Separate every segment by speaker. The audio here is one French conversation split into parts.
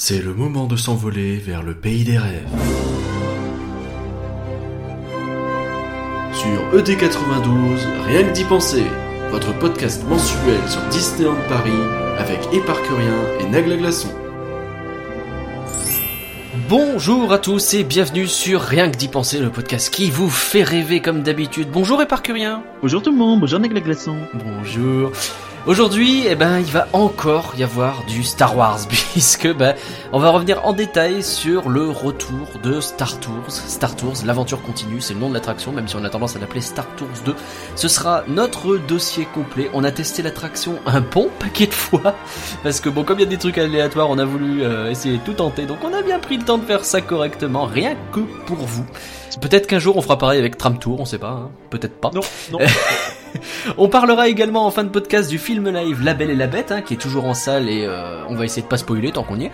Speaker 1: C'est le moment de s'envoler vers le pays des rêves. Sur ED92, rien que d'y penser, votre podcast mensuel sur Disneyland Paris avec Éparcurien et Nagla Glaçon.
Speaker 2: Bonjour à tous et bienvenue sur Rien que d'y penser, le podcast qui vous fait rêver comme d'habitude. Bonjour Éparcurien.
Speaker 3: Bonjour tout le monde, bonjour Nagla Glaçon.
Speaker 2: Bonjour. Aujourd'hui, eh ben, il va encore y avoir du Star Wars, puisque ben, on va revenir en détail sur le retour de Star Tours. Star Tours, l'aventure continue, c'est le nom de l'attraction, même si on a tendance à l'appeler Star Tours 2. Ce sera notre dossier complet. On a testé l'attraction un bon paquet de fois, parce que bon, comme il y a des trucs aléatoires, on a voulu euh, essayer de tout tenter, donc on a bien pris le temps de faire ça correctement, rien que pour vous. Peut-être qu'un jour on fera pareil avec Tram Tour, on sait pas, hein. peut-être pas.
Speaker 3: Non, non.
Speaker 2: on parlera également en fin de podcast du film live La Belle et la Bête, hein, qui est toujours en salle et euh, on va essayer de pas spoiler tant qu'on y est.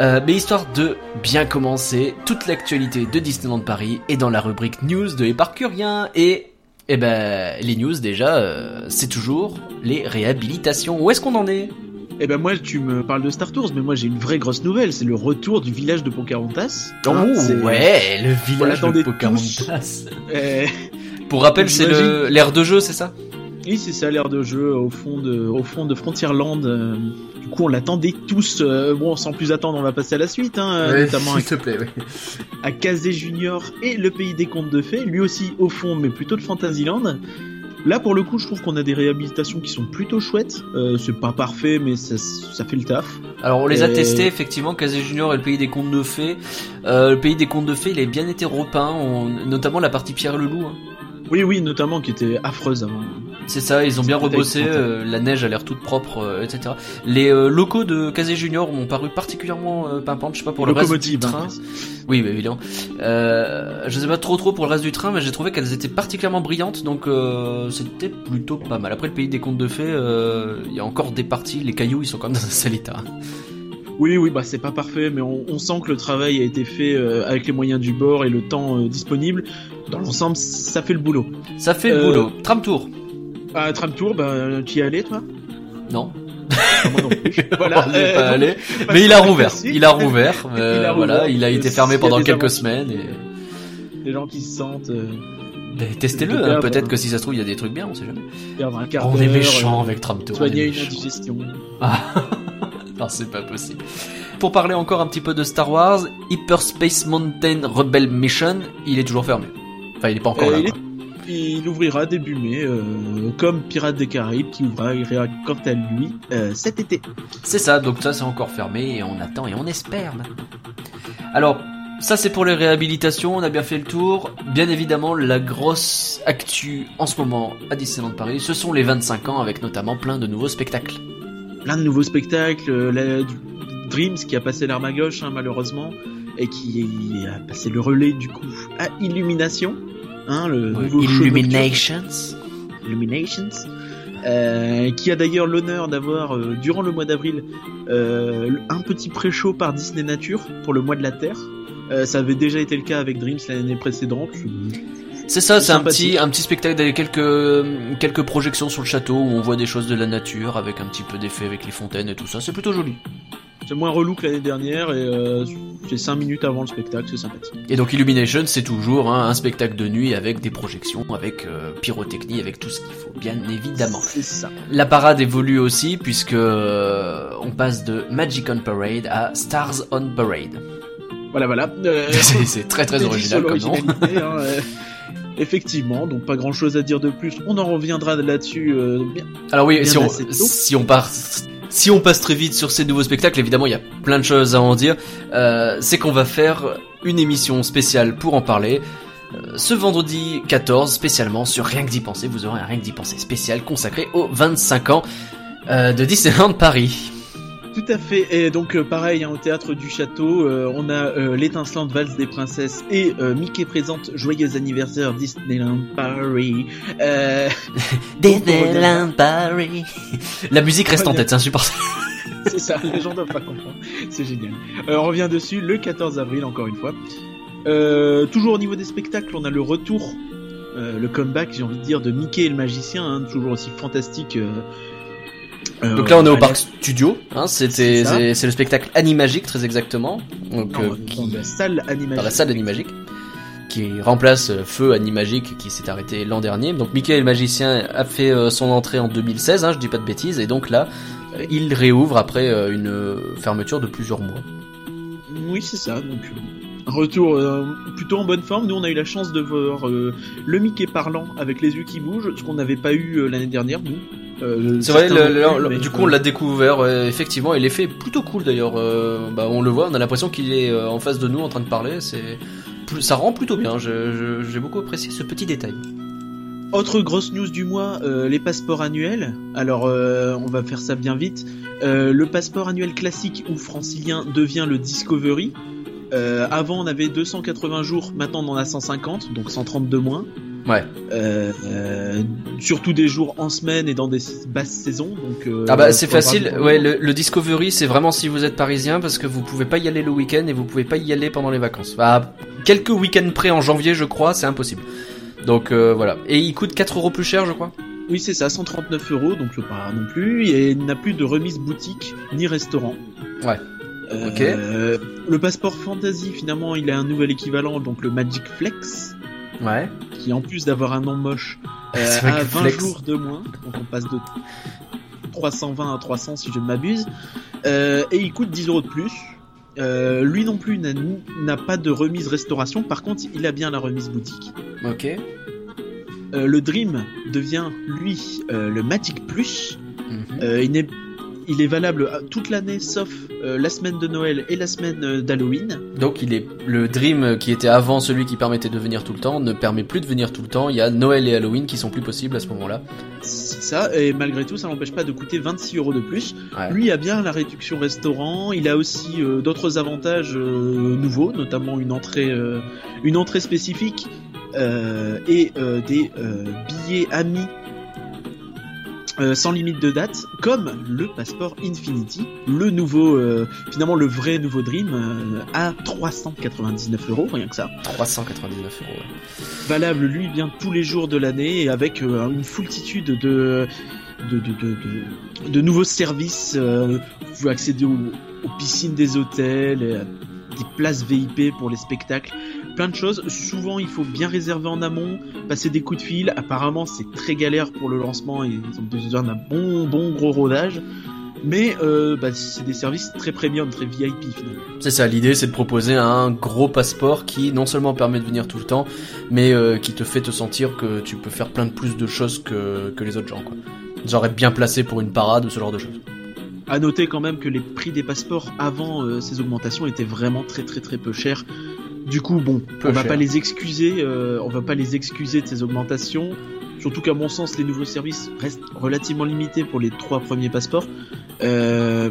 Speaker 2: Euh, mais histoire de bien commencer, toute l'actualité de Disneyland Paris est dans la rubrique news de Éparcurien et eh ben les news déjà, euh, c'est toujours les réhabilitations. Où est-ce qu'on en est?
Speaker 3: Eh ben moi tu me parles de Star Tours, mais moi j'ai une vraie grosse nouvelle, c'est le retour du village de Pocahontas.
Speaker 2: Oh
Speaker 3: Hein,
Speaker 2: ouais, le village de Pocahontas.
Speaker 3: Euh,
Speaker 2: Pour rappel, c'est l'air de jeu, c'est ça?
Speaker 3: Oui, c'est ça l'air de jeu au fond de, au fond de Frontierland. euh, du coup, on l'attendait tous. euh, bon, sans plus attendre, on va passer à la suite, hein, euh, notamment à,
Speaker 2: s'il te plaît. ouais.
Speaker 3: à Kazé Junior et le pays des contes de fées, lui aussi au fond, mais plutôt de Fantasyland. Là, pour le coup, je trouve qu'on a des réhabilitations qui sont plutôt chouettes. Euh, c'est pas parfait, mais ça, ça fait le taf.
Speaker 2: Alors on les a
Speaker 3: Et-
Speaker 2: testés effectivement, Kazé Junior et le pays des contes de fées. Euh, le pays des contes de fées, il a bien été repeint, on- notamment la partie Pierre le Loup. hein.
Speaker 3: Oui, oui, notamment qui était affreuse avant.
Speaker 2: C'est ça, ils ont bien rebossé, euh, la neige a l'air toute propre, euh, etc. Les euh, locaux de Kazé Junior m'ont paru particulièrement pimpantes, je sais pas pour le reste du
Speaker 3: Locomotive,
Speaker 2: train.
Speaker 3: hein.
Speaker 2: Oui, bah, évidemment. Je sais pas trop trop pour le reste du train, mais j'ai trouvé qu'elles étaient particulièrement brillantes, donc c'était plutôt pas mal. Après le pays des contes de fées, euh, il y a encore des parties, les cailloux ils sont quand même dans un sale état.
Speaker 3: Oui, oui, bah c'est pas parfait, mais on, on sent que le travail a été fait euh, avec les moyens du bord et le temps euh, disponible. Dans l'ensemble, ça fait le boulot.
Speaker 2: Ça fait le
Speaker 3: Euh,
Speaker 2: boulot. Tram tour
Speaker 3: À Tram Tour, bah tu y es allé, toi?
Speaker 2: Non.
Speaker 3: Ah, Moi non plus. voilà.
Speaker 2: On n'y est
Speaker 3: euh,
Speaker 2: pas allé. Mais il a rouvert. Il a rouvert.
Speaker 3: Il
Speaker 2: euh,
Speaker 3: a
Speaker 2: voilà,
Speaker 3: rouvert.
Speaker 2: il a été
Speaker 3: Euh,
Speaker 2: fermé pendant quelques semaines. Et...
Speaker 3: Les gens qui se sentent euh,
Speaker 2: Testez-le. Hein. Peut-être que si ça se trouve, il y a des trucs bien, on sait jamais.
Speaker 3: perdre un quart
Speaker 2: On est méchant
Speaker 3: euh,
Speaker 2: avec Tram Tour. on est
Speaker 3: Soigner une indigestion.
Speaker 2: Ah. non, c'est pas possible. Pour parler encore un petit peu de Star Wars, Hyperspace Mountain Rebel Mission, il est toujours fermé. Enfin, il est pas encore
Speaker 3: Euh,
Speaker 2: là.
Speaker 3: il,
Speaker 2: quoi.
Speaker 3: est- il ouvrira début mai, euh, comme Pirates des Caraïbes, qui ouvrira quant à lui euh, cet été.
Speaker 2: C'est ça, donc ça c'est encore fermé et on attend et on espère maintenant. Alors, ça c'est pour les réhabilitations, on a bien fait le tour. Bien évidemment, la grosse actu en ce moment à Disneyland Paris, ce sont les 25 ans avec notamment plein de nouveaux spectacles.
Speaker 3: Plein de nouveaux spectacles, euh, la- du- Dreams qui a passé l'arme à gauche hein, malheureusement et qui a passé le relais du coup à Illumination, hein, le nouveau show
Speaker 2: Illuminations.
Speaker 3: nocturne, Illuminations, euh, qui a d'ailleurs l'honneur d'avoir euh, durant le mois d'avril euh, un petit pré-show par Disney Nature pour le mois de la Terre. Euh, ça avait déjà été le cas avec Dreams l'année précédente.
Speaker 2: C'est ça, c'est un petit, un petit spectacle avec quelques, quelques projections sur le château où on voit des choses de la nature avec un petit peu d'effet avec les fontaines et tout ça. C'est plutôt joli.
Speaker 3: C'est moins relou que l'année dernière et euh, c'est 5 minutes avant le spectacle, c'est sympathique.
Speaker 2: Et donc Illumination, c'est toujours hein, un spectacle de nuit avec des projections, avec euh, pyrotechnie, avec tout ce qu'il faut, bien évidemment.
Speaker 3: C'est ça.
Speaker 2: La parade évolue aussi puisque euh, on passe de Magic on Parade à Stars on Parade.
Speaker 3: Voilà, voilà. Euh,
Speaker 2: c'est très très original comme nom.
Speaker 3: hein, euh, Effectivement, donc pas grand chose à dire de plus. On en reviendra là-dessus. euh, bien.
Speaker 2: Alors oui,
Speaker 3: Bien
Speaker 2: si on, si on part, si on passe très vite sur ces nouveaux spectacles, évidemment, il y a plein de choses à en dire. Euh, c'est qu'on va faire une émission spéciale pour en parler. Euh, Ce vendredi 14, spécialement sur Rien que d'y penser, vous aurez un Rien que d'y penser spécial consacré aux 25 ans euh, de Disneyland Paris.
Speaker 3: Tout à fait. Et donc euh, pareil, hein, au théâtre du château, euh, on a euh, l'étincelante valse des princesses et euh, Mickey présente joyeux anniversaire Disneyland Paris. Euh,
Speaker 2: Disneyland Paris. La musique reste en tête, c'est insupportable.
Speaker 3: c'est ça, les gens doivent pas comprendre. C'est génial. Euh, on revient dessus le 14 avril, encore une fois. Euh, toujours au niveau des spectacles, on a le retour, euh, le comeback, j'ai envie de dire, de Mickey et le magicien, hein, toujours aussi fantastique. Euh,
Speaker 2: Donc là, on est au parc studio. Hein, c'était,
Speaker 3: C'est
Speaker 2: le spectacle Animagique, très exactement. Donc,
Speaker 3: non,
Speaker 2: euh,
Speaker 3: dans
Speaker 2: qui,
Speaker 3: la salle animagique.
Speaker 2: dans la salle Animagique, qui remplace euh, Feu Animagique, qui s'est arrêté l'an dernier. Donc Mickey le magicien a fait son entrée en 2016, hein, je dis pas de bêtises, et donc là, il réouvre après une fermeture de plusieurs mois.
Speaker 3: Oui, c'est ça. Donc, retour euh, plutôt en bonne forme. Nous, on a eu la chance de voir euh, le Mickey parlant avec les yeux qui bougent, ce qu'on n'avait pas eu euh, l'année dernière, nous. Euh,
Speaker 2: C'est vrai, le- le- du coup on l'a découvert effectivement et l'effet est plutôt cool d'ailleurs. Bah, on le voit, on a l'impression qu'il est en face de nous en train de parler. C'est ça rend plutôt bien. J'ai beaucoup apprécié ce petit détail.
Speaker 3: Autre grosse news du mois, euh, les passeports annuels. Alors, euh, on va faire ça bien vite. Euh, le passeport annuel classique ou francilien devient le Discovery. Euh, avant, on avait 280 jours, maintenant on en a 150, donc 130 de moins.
Speaker 2: Ouais.
Speaker 3: Euh, euh, surtout des jours en semaine et dans des basses saisons. Donc, euh,
Speaker 2: Ah bah c'est facile. Ouais, le, le Discovery c'est vraiment si vous êtes parisien parce que vous pouvez pas y aller le week-end et vous pouvez pas y aller pendant les vacances. Bah, quelques week-ends près en janvier je crois, c'est impossible. Donc voilà. Et il coûte 4 euros plus cher je crois?
Speaker 3: Oui, c'est ça, 139 euros, donc pas non plus. Et il n'a plus de remise boutique ni restaurant.
Speaker 2: Ouais.
Speaker 3: Euh. Le passeport fantasy, finalement, il a un nouvel équivalent, donc le Magic Flex,
Speaker 2: Ouais.
Speaker 3: qui en plus d'avoir un nom moche, euh, a
Speaker 2: que
Speaker 3: 20
Speaker 2: Flex.
Speaker 3: jours de moins. Donc on passe de 320 à 300 si je ne m'abuse. Euh, et il coûte 10 euros de plus. Lui non plus n'a pas de remise restauration. Par contre, il a bien la remise boutique.
Speaker 2: Ok.
Speaker 3: Le Dream devient lui le Magic Plus.
Speaker 2: Mhm.
Speaker 3: Il, est, il est valable euh, toute l'année sauf euh, la semaine de Noël et la semaine euh, d'Halloween.
Speaker 2: Donc il est le Dream qui était avant celui qui permettait de venir tout le temps ne permet plus de venir tout le temps. Il y a Noël et Halloween qui sont plus possibles à ce moment-là.
Speaker 3: C'est ça, et malgré tout, ça n'empêche pas de coûter 26 euros de plus.
Speaker 2: Ouais.
Speaker 3: Lui a bien la réduction restaurant, il a aussi euh, d'autres avantages euh, nouveaux, notamment une entrée, une entrée spécifique et des billets amis euh, sans limite de date, comme le passeport Infinity, le nouveau, euh, finalement le vrai nouveau Dream, euh, à 399 euros, rien que ça.
Speaker 2: 399 euros. ouais.
Speaker 3: valable lui bien tous les jours de l'année et avec euh, une foultitude de de, de, de, de, de nouveaux services. euh, vous pouvez accéder aux, aux piscines des hôtels, des places VIP pour les spectacles, plein de choses. Souvent, il faut bien réserver en amont, passer des coups de fil. Apparemment, c'est très galère pour le lancement et ils ont besoin d'un bon bon gros rodage. Mais euh, bah, c'est des services très premium, très VIP finalement.
Speaker 2: C'est ça, l'idée c'est de proposer un gros passeport qui non seulement permet de venir tout le temps, mais euh, qui te fait te sentir que tu peux faire plein de plus de choses que, que les autres gens quoi. Genre être bien placé pour une parade ou ce genre de choses.
Speaker 3: À noter quand même que les prix des passeports avant euh, ces augmentations étaient vraiment très très très peu chers. Du coup, bon,
Speaker 2: Peu
Speaker 3: on va pas les excuser, euh, on va pas les excuser de ces augmentations. Surtout qu'à mon sens, les nouveaux services restent relativement limités pour les trois premiers passeports. Euh,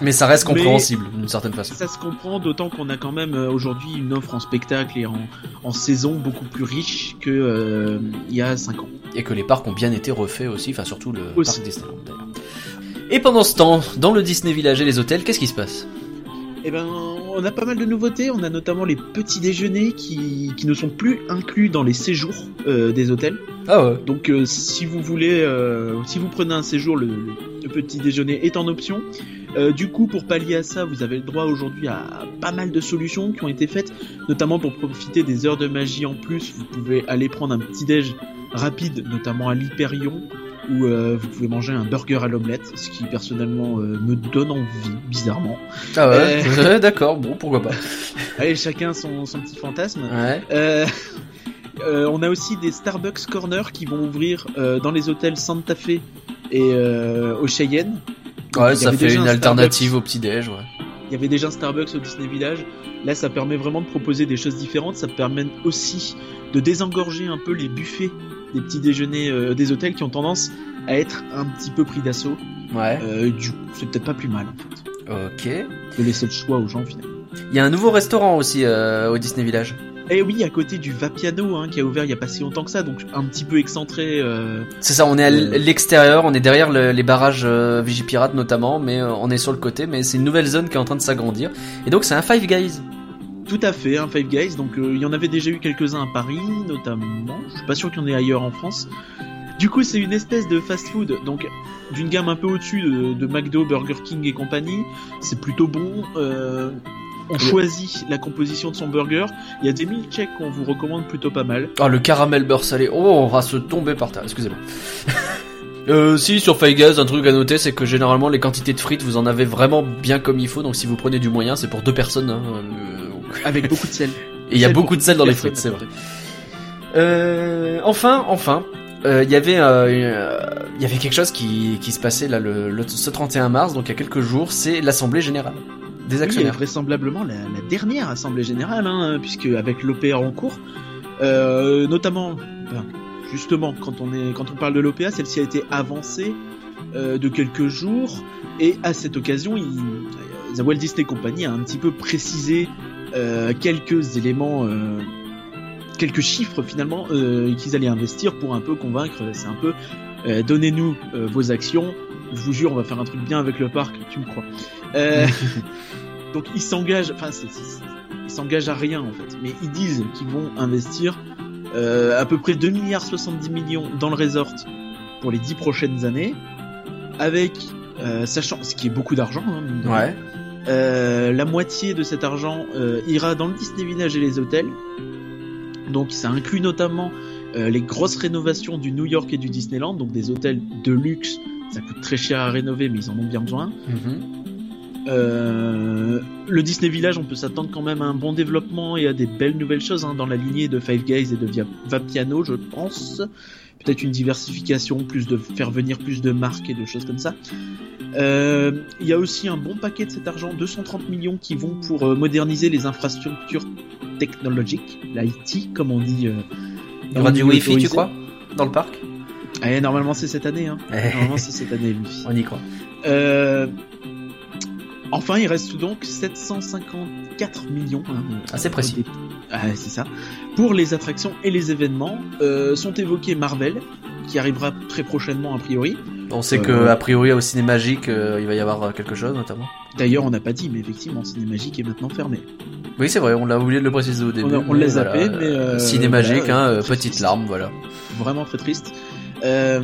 Speaker 2: Mais ça reste compréhensible d'une certaine façon.
Speaker 3: ça se comprend, d'autant qu'on a quand même euh, aujourd'hui une offre en spectacle et en, en saison beaucoup plus riche que euh, il y a 5 ans.
Speaker 2: Et que les parcs ont bien été refaits aussi, enfin surtout le
Speaker 3: Aussi.
Speaker 2: parc Disneyland d'ailleurs. Et pendant ce temps, dans le Disney Village et les hôtels, qu'est-ce qui se passe?
Speaker 3: Eh ben, on a pas mal de nouveautés. On a notamment les petits déjeuners qui, qui ne sont plus inclus dans les séjours euh, des hôtels.
Speaker 2: Ah ouais.
Speaker 3: Donc, euh, si vous voulez, euh, si vous prenez un séjour, le, le- petit déjeuner est en option. Du coup, pour pallier à ça, vous avez le droit aujourd'hui à pas mal de solutions qui ont été faites, notamment pour profiter des heures de magie en plus. Vous pouvez aller prendre un petit déj rapide, notamment à l'Hyperion, où euh, vous pouvez manger un burger à l'omelette, ce qui personnellement euh, me donne envie, bizarrement.
Speaker 2: Ah ouais.
Speaker 3: Euh.
Speaker 2: Ouais, D'accord, bon pourquoi pas.
Speaker 3: Allez, chacun son, son petit fantasme.
Speaker 2: Ouais.
Speaker 3: On a aussi des Starbucks Corner qui vont ouvrir dans les hôtels Santa Fe et au Cheyenne. Donc,
Speaker 2: Ouais, ça fait une
Speaker 3: un
Speaker 2: alternative au petit déj, ouais.
Speaker 3: Il y avait déjà un Starbucks au Disney Village. Là, ça permet vraiment de proposer des choses différentes. Ça permet aussi de désengorger un peu les buffets des petits déjeuners euh, des hôtels qui ont tendance à être un petit peu pris d'assaut.
Speaker 2: Ouais.
Speaker 3: Euh, du coup, c'est peut-être pas plus mal en fait,
Speaker 2: Ok.
Speaker 3: de laisser le choix aux gens finalement.
Speaker 2: Il y a un nouveau restaurant aussi euh, au Disney Village.
Speaker 3: Et oui, à côté du Vapiano hein, qui a ouvert il y a pas si longtemps que ça, donc un petit peu excentré. euh,
Speaker 2: C'est ça, on est à l'extérieur, on est derrière le- les barrages Vigipirate notamment, mais on est sur le côté, mais c'est une nouvelle zone qui est en train de s'agrandir. Et donc c'est un Five Guys.
Speaker 3: Tout à fait, un Five Guys. Donc euh, il y en avait déjà eu quelques-uns à Paris, notamment. Je suis pas sûr qu'il y en ait ailleurs en France. Du coup, c'est une espèce de fast-food, donc d'une gamme un peu au-dessus de, de McDo, Burger King et compagnie. C'est plutôt bon. Euh, on choisit la composition de son burger. Il y a des milkshakes qu'on vous recommande plutôt pas mal.
Speaker 2: Ah, le caramel beurre salé. Oh, on va se tomber par terre. Excusez-moi. Euh, si sur Faigaz, un truc à noter, c'est que généralement les quantités de frites, vous en avez vraiment bien comme il faut. Donc si vous prenez du moyen, c'est pour deux personnes. hein, euh,
Speaker 3: Avec beaucoup de sel.
Speaker 2: Et il y a beaucoup de sel dans les frites, c'est vrai. Euh, enfin, enfin, euh, il y avait, euh, euh, il y avait quelque chose qui, qui se passait là le, le- ce 31 mars, donc il y a quelques jours, c'est l'assemblée générale des
Speaker 3: Oui, et
Speaker 2: actionnaires.
Speaker 3: vraisemblablement la, la dernière assemblée générale, hein, puisque avec l'OPA en cours, euh, notamment, ben, justement, quand on est, quand on parle de l'OPA, celle-ci a été avancée euh, de quelques jours, et à cette occasion, il, euh, The Walt Disney Company a un petit peu précisé euh, quelques éléments, euh, quelques chiffres finalement euh, qu'ils allaient investir pour un peu convaincre. C'est un peu, euh, donnez-nous euh, vos actions. Je vous jure, on va faire un truc bien avec le parc, tu me crois. Euh, donc ils s'engagent, enfin c'est- c'est- c'est- ils s'engagent à rien en fait, mais ils disent qu'ils vont investir euh, à peu près 2 milliards 70 millions dans le resort pour les 10 prochaines années, avec euh, sachant ce qui est beaucoup d'argent. Hein.
Speaker 2: Ouais.
Speaker 3: Euh, la moitié de cet argent euh, ira dans le Disney Village et les hôtels. Donc ça inclut notamment euh, les grosses rénovations du New York et du Disneyland, donc des hôtels de luxe. Ça coûte très cher à rénover, mais ils en ont bien besoin. Euh, le Disney Village, on peut s'attendre quand même à un bon développement et à des belles nouvelles choses hein, dans la lignée de Five Guys et de Vapiano, je pense. Peut-être une diversification, plus de faire venir plus de marques et de choses comme ça. Euh, Il y a aussi un bon paquet de cet argent, 230 millions qui vont pour euh, moderniser les infrastructures technologiques, l'IT comme on dit. euh,
Speaker 2: Il y aura du Wi-Fi, tu crois, dans le parc?
Speaker 3: Eh, Normalement c'est cette année. Hein. Normalement c'est cette année. le Wi-Fi.
Speaker 2: On y croit.
Speaker 3: Euh, Enfin, il reste donc 754 millions. hein,
Speaker 2: Assez précis.
Speaker 3: Ah, c'est ça. Pour les attractions et les événements, euh, sont évoqués Marvel, qui arrivera très prochainement a priori.
Speaker 2: On sait
Speaker 3: Euh,
Speaker 2: que a priori au ciné magique, euh, il va y avoir euh, quelque chose notamment.
Speaker 3: D'ailleurs, on n'a pas dit, mais effectivement, Ciné Magique est maintenant fermé.
Speaker 2: Oui, c'est vrai, on l'a oublié de le préciser au début.
Speaker 3: a- on
Speaker 2: mais
Speaker 3: l'a zappé, mais, euh,
Speaker 2: ciné
Speaker 3: voilà,
Speaker 2: magique, hein, euh, petite
Speaker 3: triste.
Speaker 2: larme, voilà.
Speaker 3: Vraiment très triste. Euh,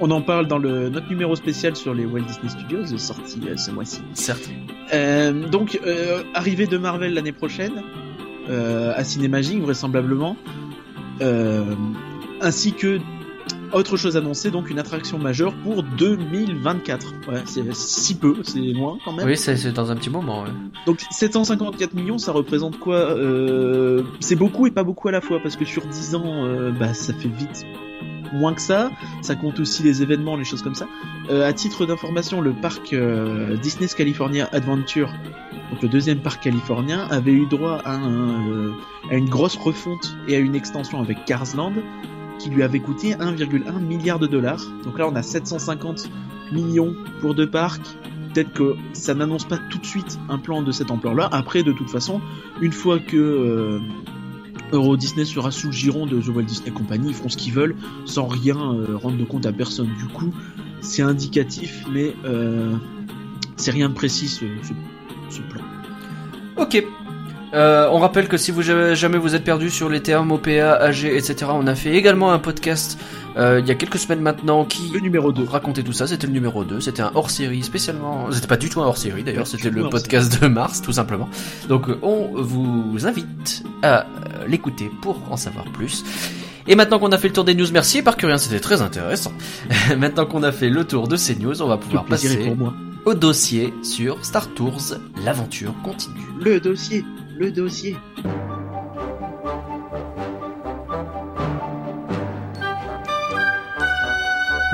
Speaker 3: on en parle dans le, notre numéro spécial sur les Walt Disney Studios, sorti euh, ce mois-ci.
Speaker 2: Certes.
Speaker 3: Euh, donc, euh, arrivée de Marvel l'année prochaine, à Cinémagique vraisemblablement, ainsi que autre chose annoncée, donc une attraction majeure pour 2024. Ouais, c'est si peu, c'est loin quand même.
Speaker 2: Oui, c'est c'est dans un petit moment. ouais.
Speaker 3: Donc 754 millions, ça représente quoi euh, C'est beaucoup et pas beaucoup à la fois, parce que sur 10 ans, euh, bah, ça fait vite moins que ça. Ça compte aussi les événements, les choses comme ça. Euh, à titre d'information, le parc euh, Disney's California Adventure, donc le deuxième parc californien, avait eu droit à, euh, à une grosse refonte et à une extension avec Cars Land qui lui avait coûté 1,1 milliard de dollars. Donc là, on a 750 millions pour deux parcs. Peut-être que ça n'annonce pas tout de suite un plan de cette ampleur-là. Après, de toute façon, une fois que euh, Euro Disney sera sous le giron de The Walt Disney Company, ils feront ce qu'ils veulent sans rien euh, rendre compte à personne. Du coup, c'est indicatif, mais euh, c'est rien de précis ce plan.
Speaker 2: Ok. Euh, on rappelle que si vous jamais vous êtes perdu sur les termes OPA, AG, etc., on a fait également un podcast euh, il y a quelques semaines maintenant qui
Speaker 3: Le numéro 2.
Speaker 2: racontait tout ça. C'était le numéro 2. C'était un hors-série spécialement. C'était pas du tout un hors-série d'ailleurs. C'était le podcast de mars, tout simplement. Donc euh, on vous invite à l'écouter pour en savoir plus. Et maintenant qu'on a fait le tour des news, merci par rien, c'était très intéressant. maintenant qu'on a fait le tour de ces news, on va pouvoir passer
Speaker 3: pour moi.
Speaker 2: au dossier sur Star Tours. L'aventure continue.
Speaker 3: Le dossier, le dossier.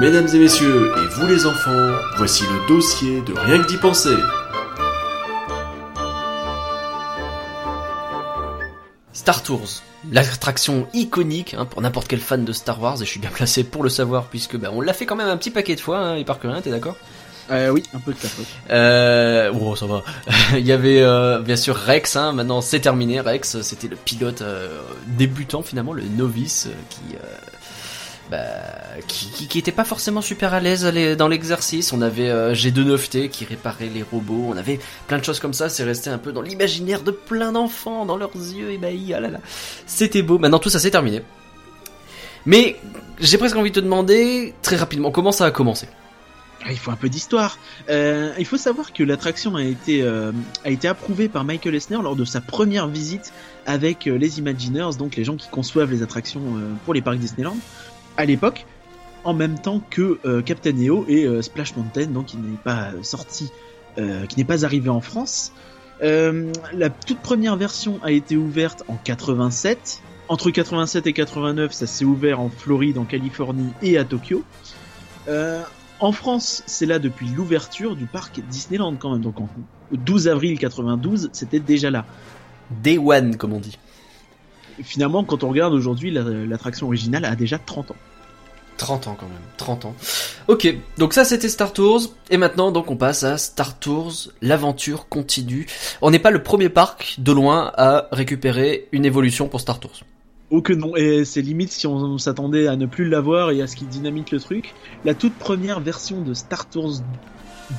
Speaker 1: Mesdames et messieurs, et vous les enfants, voici le dossier de Rien que d'y penser.
Speaker 2: Star Tours, l'attraction iconique hein, pour n'importe quel fan de Star Wars, et je suis bien placé pour le savoir puisque bah, on l'a fait quand même un petit paquet de fois, hein, les parcs t'es d'accord?
Speaker 3: Euh, oui, un peu de faute.
Speaker 2: euh, Oh, ça va. Il y avait euh, bien sûr Rex, hein, maintenant c'est terminé. Rex, c'était le pilote euh, débutant finalement, le novice qui, bah, qui, qui, était pas forcément super à l'aise dans l'exercice. On avait euh, G29T qui réparait les robots. On avait plein de choses comme ça. C'est resté un peu dans l'imaginaire de plein d'enfants, dans leurs yeux ébahis. Ah là, c'était beau. Maintenant tout ça c'est terminé. Mais j'ai presque envie de te demander très rapidement comment ça a commencé?
Speaker 3: Ah, il faut un peu d'histoire. Euh, il faut savoir que l'attraction a été euh, approuvée par Michael Esner lors de sa première visite avec euh, les Imagineers, donc les gens qui conçoivent les attractions pour les parcs Disneyland à l'époque, en même temps que Captain EO et Splash Mountain, donc qui n'est pas sorti, qui n'est pas arrivé en France. La toute première version a été ouverte en 87. Entre 87 et 89, ça s'est ouvert en Floride, en Californie et à Tokyo. En France, c'est là depuis l'ouverture du parc Disneyland quand même. Donc en 12 avril 92, c'était déjà là.
Speaker 2: Day One, comme on dit.
Speaker 3: Finalement, quand on regarde aujourd'hui, la- l'attraction originale a déjà 30 ans.
Speaker 2: 30 ans quand même, 30 ans. Ok, donc ça c'était Star Tours, et maintenant donc on passe à Star Tours, l'aventure continue. On n'est pas le premier parc de loin à récupérer une évolution pour Star Tours.
Speaker 3: Oh que non, et c'est limite si on, s'attendait à ne plus l'avoir et à ce qu'il dynamite le truc. La toute première version de Star Tours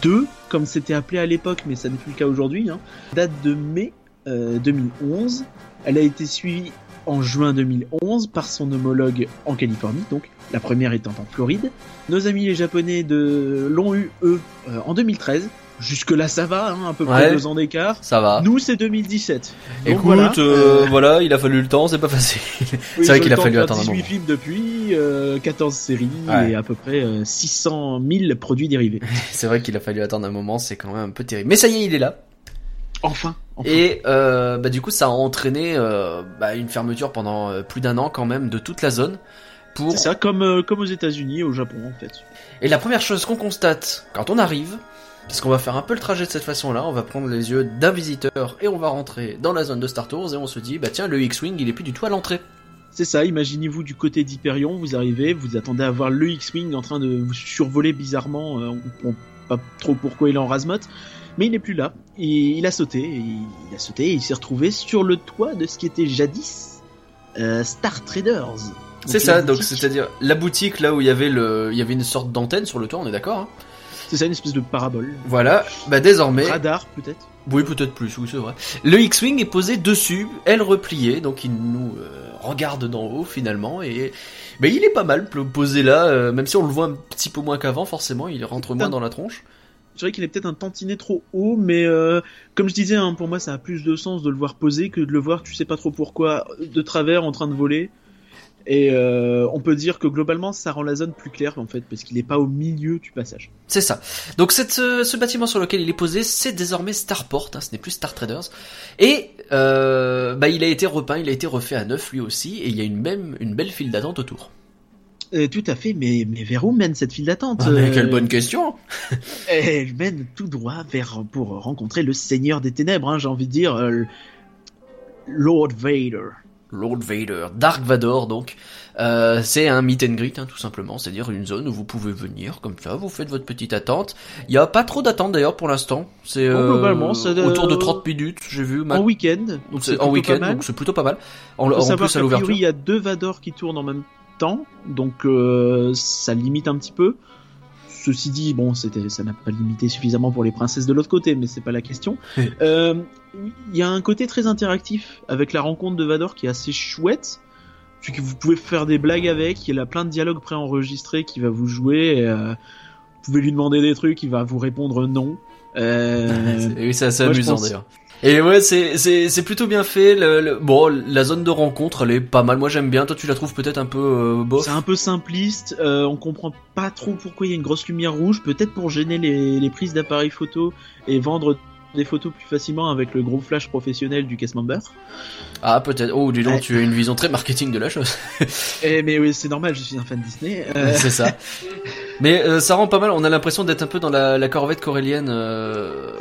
Speaker 3: 2, comme c'était appelé à l'époque, mais ça n'est plus le cas aujourd'hui, hein, date de mai euh, 2011. Elle a été suivie en juin 2011 par son homologue en Californie, donc la première étant en Floride. Nos amis les Japonais de l'ont eu eux euh, en 2013. Jusque là ça va, hein, à peu près
Speaker 2: Ouais.
Speaker 3: deux ans d'écart.
Speaker 2: Ça va.
Speaker 3: Nous c'est 2017. Donc
Speaker 2: Écoute,
Speaker 3: voilà,
Speaker 2: euh, voilà, il a fallu le temps, c'est pas facile.
Speaker 3: Oui,
Speaker 2: C'est vrai qu'il a fallu attendre un
Speaker 3: 18
Speaker 2: moment.
Speaker 3: films depuis, euh, 14 séries
Speaker 2: Ouais.
Speaker 3: et à peu près euh, 600 000 produits dérivés.
Speaker 2: c'est vrai qu'il a fallu attendre un moment, c'est quand même un peu terrible. Mais ça y est, il est là.
Speaker 3: Enfin, enfin.
Speaker 2: Et euh, bah, du coup, ça a entraîné euh, bah, une fermeture pendant euh, plus d'un an quand même de toute la zone. Pour...
Speaker 3: C'est ça, comme, comme aux États-Unis et au Japon en fait.
Speaker 2: Et la première chose qu'on constate quand on arrive, parce qu'on va faire un peu le trajet de cette façon-là, on va prendre les yeux d'un visiteur et on va rentrer dans la zone de Star Tours et on se dit, bah tiens, le X-Wing, il est plus du tout à l'entrée.
Speaker 3: C'est ça, imaginez-vous du côté d'Hyperion, vous arrivez, vous attendez à voir le X-Wing en train de vous survoler bizarrement, euh, on comprend pas trop pourquoi il est en rasemote, mais il n'est plus là, et il a sauté, et il a sauté et il s'est retrouvé sur le toit de ce qui était jadis euh, Star Traders.
Speaker 2: C'est ça, donc c'est-à-dire la boutique là où il y avait le, il y avait une sorte d'antenne sur le toit, on est d'accord hein
Speaker 3: C'est ça, une espèce de parabole.
Speaker 2: Voilà, bah désormais,
Speaker 3: Radar peut-être
Speaker 2: oui peut-être plus, oui c'est vrai. Le X-Wing est posé dessus, elle repliée, donc il nous euh, regarde d'en haut finalement et bah, il est pas mal posé là, euh, même si on le voit un petit peu moins qu'avant forcément, il rentre moins dans la tronche.
Speaker 3: Je dirais qu'il est peut-être un tantinet trop haut, mais euh, comme je disais, hein, pour moi, ça a plus de sens de le voir poser que de le voir, tu sais pas trop pourquoi, de travers en train de voler. Et euh, on peut dire que globalement, ça rend la zone plus claire en fait, parce qu'il n'est pas au milieu du passage.
Speaker 2: C'est ça. Donc cette, euh, ce bâtiment sur lequel il est posé, c'est désormais Starport, hein, ce n'est plus Star Traders. Et euh, bah, il a été repeint, il a été refait à neuf lui aussi, et il y a une même une belle file d'attente autour.
Speaker 3: Euh, tout à fait, mais, mais vers où mène cette file d'attente
Speaker 2: Ah, mais quelle bonne question
Speaker 3: Elle mène tout droit vers pour rencontrer le Seigneur des Ténèbres, hein, j'ai envie de dire, Lord Vader.
Speaker 2: Lord Vader, Dark Vador donc. Euh, c'est un meet and greet hein, tout simplement, c'est-à-dire une zone où vous pouvez venir comme ça, vous faites votre petite attente. Il y a pas trop d'attente d'ailleurs pour l'instant, c'est
Speaker 3: Oh,
Speaker 2: euh,
Speaker 3: doit-
Speaker 2: autour de 30 minutes, j'ai vu. ma-
Speaker 3: En week-end, donc
Speaker 2: c'est en week-end, donc c'est plutôt pas mal. En, en plus à l'ouverture.
Speaker 3: il y a deux Vador qui tournent en même temps, donc euh, ça limite un petit peu. Ceci dit, bon, c'était, ça n'a pas limité suffisamment pour les princesses de l'autre côté, mais c'est pas la question. Euh, Il y a un côté très interactif avec la rencontre de Vador qui est assez chouette. Puis que vous pouvez faire des blagues avec, il a plein de dialogues préenregistrés qui va vous jouer. et, euh, vous pouvez lui demander des trucs, il va vous répondre non. Euh,
Speaker 2: Oui, c'est assez
Speaker 3: moi,
Speaker 2: amusant
Speaker 3: pense-
Speaker 2: d'ailleurs. Et ouais, c'est c'est c'est plutôt bien fait. Le, le- bon, la zone de rencontre, elle est pas mal. Moi, j'aime bien. Toi, tu la trouves peut-être un peu euh, bof.
Speaker 3: C'est un peu simpliste, euh, on comprend pas trop pourquoi il y a une grosse lumière rouge, peut-être pour gêner les, les prises d'appareils photo et vendre des photos plus facilement avec le gros flash professionnel du case member.
Speaker 2: Ah, peut-être. Oh, dis donc,
Speaker 3: Ouais.
Speaker 2: tu as une vision très marketing de la chose.
Speaker 3: Eh, mais oui, c'est normal, je suis un fan Disney. Euh,
Speaker 2: c'est ça. Mais euh, ça rend pas mal. On a l'impression d'être un peu dans la, la corvette corélienne. euh,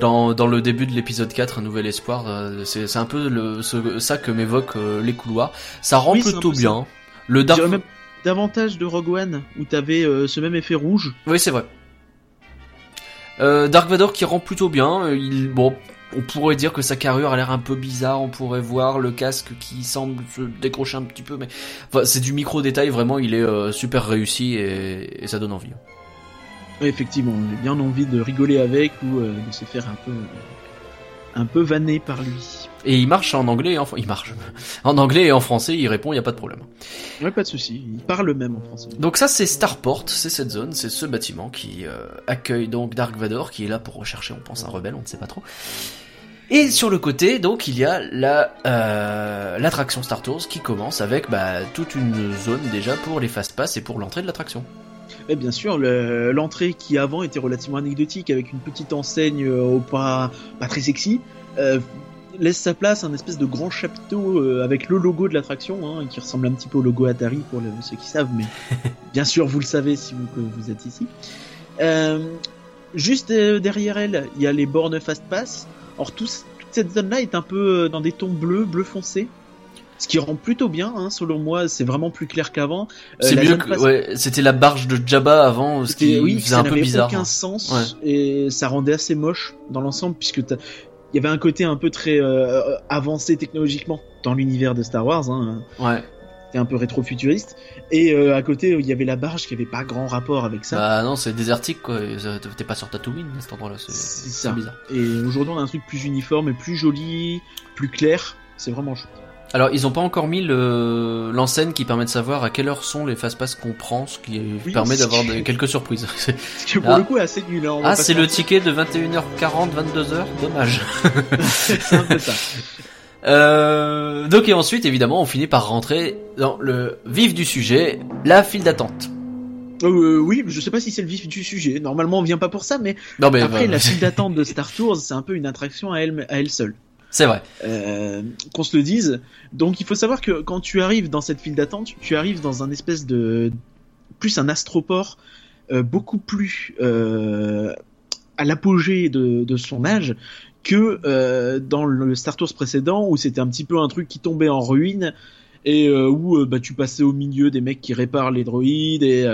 Speaker 2: dans, dans le début de l'épisode 4, Un Nouvel Espoir, euh, c'est un peu le, ce- ça que m'évoquent euh, les couloirs. Ça rend
Speaker 3: Oui,
Speaker 2: plutôt bien. Le Dark...
Speaker 3: même davantage de Rogue One où t'avais euh, ce même effet rouge.
Speaker 2: Oui, c'est vrai. Euh, Dark Vador qui rend plutôt bien. Il, bon, on pourrait dire que sa carrure a l'air un peu bizarre. On pourrait voir le casque qui semble se décrocher un petit peu, mais enfin, c'est du micro détail. Vraiment, il est euh, super réussi et, et ça donne envie.
Speaker 3: Effectivement, j'ai bien envie de rigoler avec ou euh, de se faire un peu un peu vanner par lui.
Speaker 2: Et il marche en anglais et en il marche en anglais et en français, il répond, il y a pas de problème.
Speaker 3: Ouais, pas de souci. Il parle même en français.
Speaker 2: Donc ça c'est Starport, c'est cette zone, c'est ce bâtiment qui euh, accueille donc Dark Vador qui est là pour rechercher, on pense un rebelle, on ne sait pas trop. Et sur le côté, donc, il y a la euh, l'attraction Star Tours qui commence avec bah, toute une zone déjà pour les fast pass et pour l'entrée de l'attraction.
Speaker 3: Et bien sûr, le- l'entrée qui avant était relativement anecdotique avec une petite enseigne euh, au pas, pas très sexy, euh, laisse sa place à un espèce de grand chapiteau euh, avec le logo de l'attraction, hein, qui ressemble un petit peu au logo Atari pour ceux qui savent, mais bien sûr vous le savez si vous, êtes ici. Euh, juste derrière elle, il y a les bornes Fast Pass. Or tout toute cette zone-là est un peu dans des tons bleus, bleu foncé. Ce qui rend plutôt bien, hein, selon moi, c'est vraiment plus clair qu'avant. Euh,
Speaker 2: c'est
Speaker 3: la
Speaker 2: mieux
Speaker 3: zone
Speaker 2: que
Speaker 3: Fast
Speaker 2: ouais, c'était la barge de Jabba avant, ce qui
Speaker 3: oui,
Speaker 2: faisait
Speaker 3: ça
Speaker 2: un peu
Speaker 3: n'avait
Speaker 2: bizarre.
Speaker 3: aucun
Speaker 2: hein.
Speaker 3: sens
Speaker 2: Ouais.
Speaker 3: et ça rendait assez moche dans l'ensemble puisque il y avait un côté un peu très euh, avancé technologiquement dans l'univers de Star Wars. Hein.
Speaker 2: Ouais.
Speaker 3: Un peu rétro-futuriste et euh, à côté il y avait la barge qui avait pas grand rapport avec ça.
Speaker 2: Bah non, c'est désertique quoi. ça- T'es pas sur Tatooine à cet endroit-là, c'est
Speaker 3: ça.
Speaker 2: bizarre.
Speaker 3: Et aujourd'hui on a un truc plus uniforme et plus joli, plus clair. C'est vraiment chouette.
Speaker 2: Alors ils ont pas encore mis le l'enseigne qui permet de savoir à quelle heure sont les fast pass qu'on prend, ce qui
Speaker 3: Oui,
Speaker 2: permet d'avoir quelques surprises.
Speaker 3: Parce que pour
Speaker 2: Ah.
Speaker 3: le coup est assez nul. Hein,
Speaker 2: ah, c'est le ticket de 21h40, 22h, dommage.
Speaker 3: c'est un peu ça.
Speaker 2: Euh, donc et ensuite évidemment on finit par rentrer dans le vif du sujet, la file d'attente.
Speaker 3: Euh, oui, je sais pas si c'est le vif du sujet. Normalement on vient pas pour ça, mais
Speaker 2: Non mais
Speaker 3: après la file d'attente de Star Tours c'est un peu une attraction à elle, à elle seule.
Speaker 2: C'est vrai.
Speaker 3: Euh, qu'on se le dise. Donc il faut savoir que quand tu arrives dans cette file d'attente, tu arrives dans un espèce de plus un astroport euh, beaucoup plus euh, à l'apogée de, de son âge que dans le Star Tours précédent où c'était un petit peu un truc qui tombait en ruine et où bah, tu passais au milieu des mecs qui réparent les droïdes et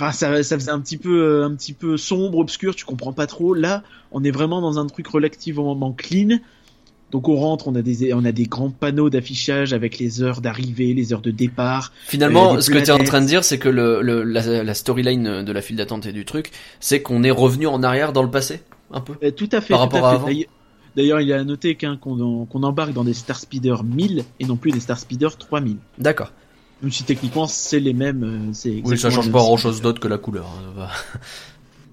Speaker 3: Enfin, ça, ça faisait un petit peu, euh, un petit peu sombre, obscur. Tu comprends pas trop. Là, on est vraiment dans un truc relativement clean. Donc on rentre, on a des, on a des grands panneaux d'affichage avec les heures d'arrivée, les heures de départ.
Speaker 2: Finalement,
Speaker 3: Euh,
Speaker 2: ce que tu es en train de dire, c'est que le, le- la, la storyline de la file d'attente et du truc, c'est qu'on est revenu en arrière dans le passé, un peu.
Speaker 3: Euh, tout à fait.
Speaker 2: Par
Speaker 3: tout
Speaker 2: rapport
Speaker 3: à
Speaker 2: avant.
Speaker 3: D'ailleurs- il est à noter qu'on embarque dans des Star Speeder 1000 et non plus des Star Speeder 3000.
Speaker 2: D'accord.
Speaker 3: Même si techniquement c'est les mêmes. euh, c'est
Speaker 2: Oui, ça change pas grand chose d'autre que la couleur. hein.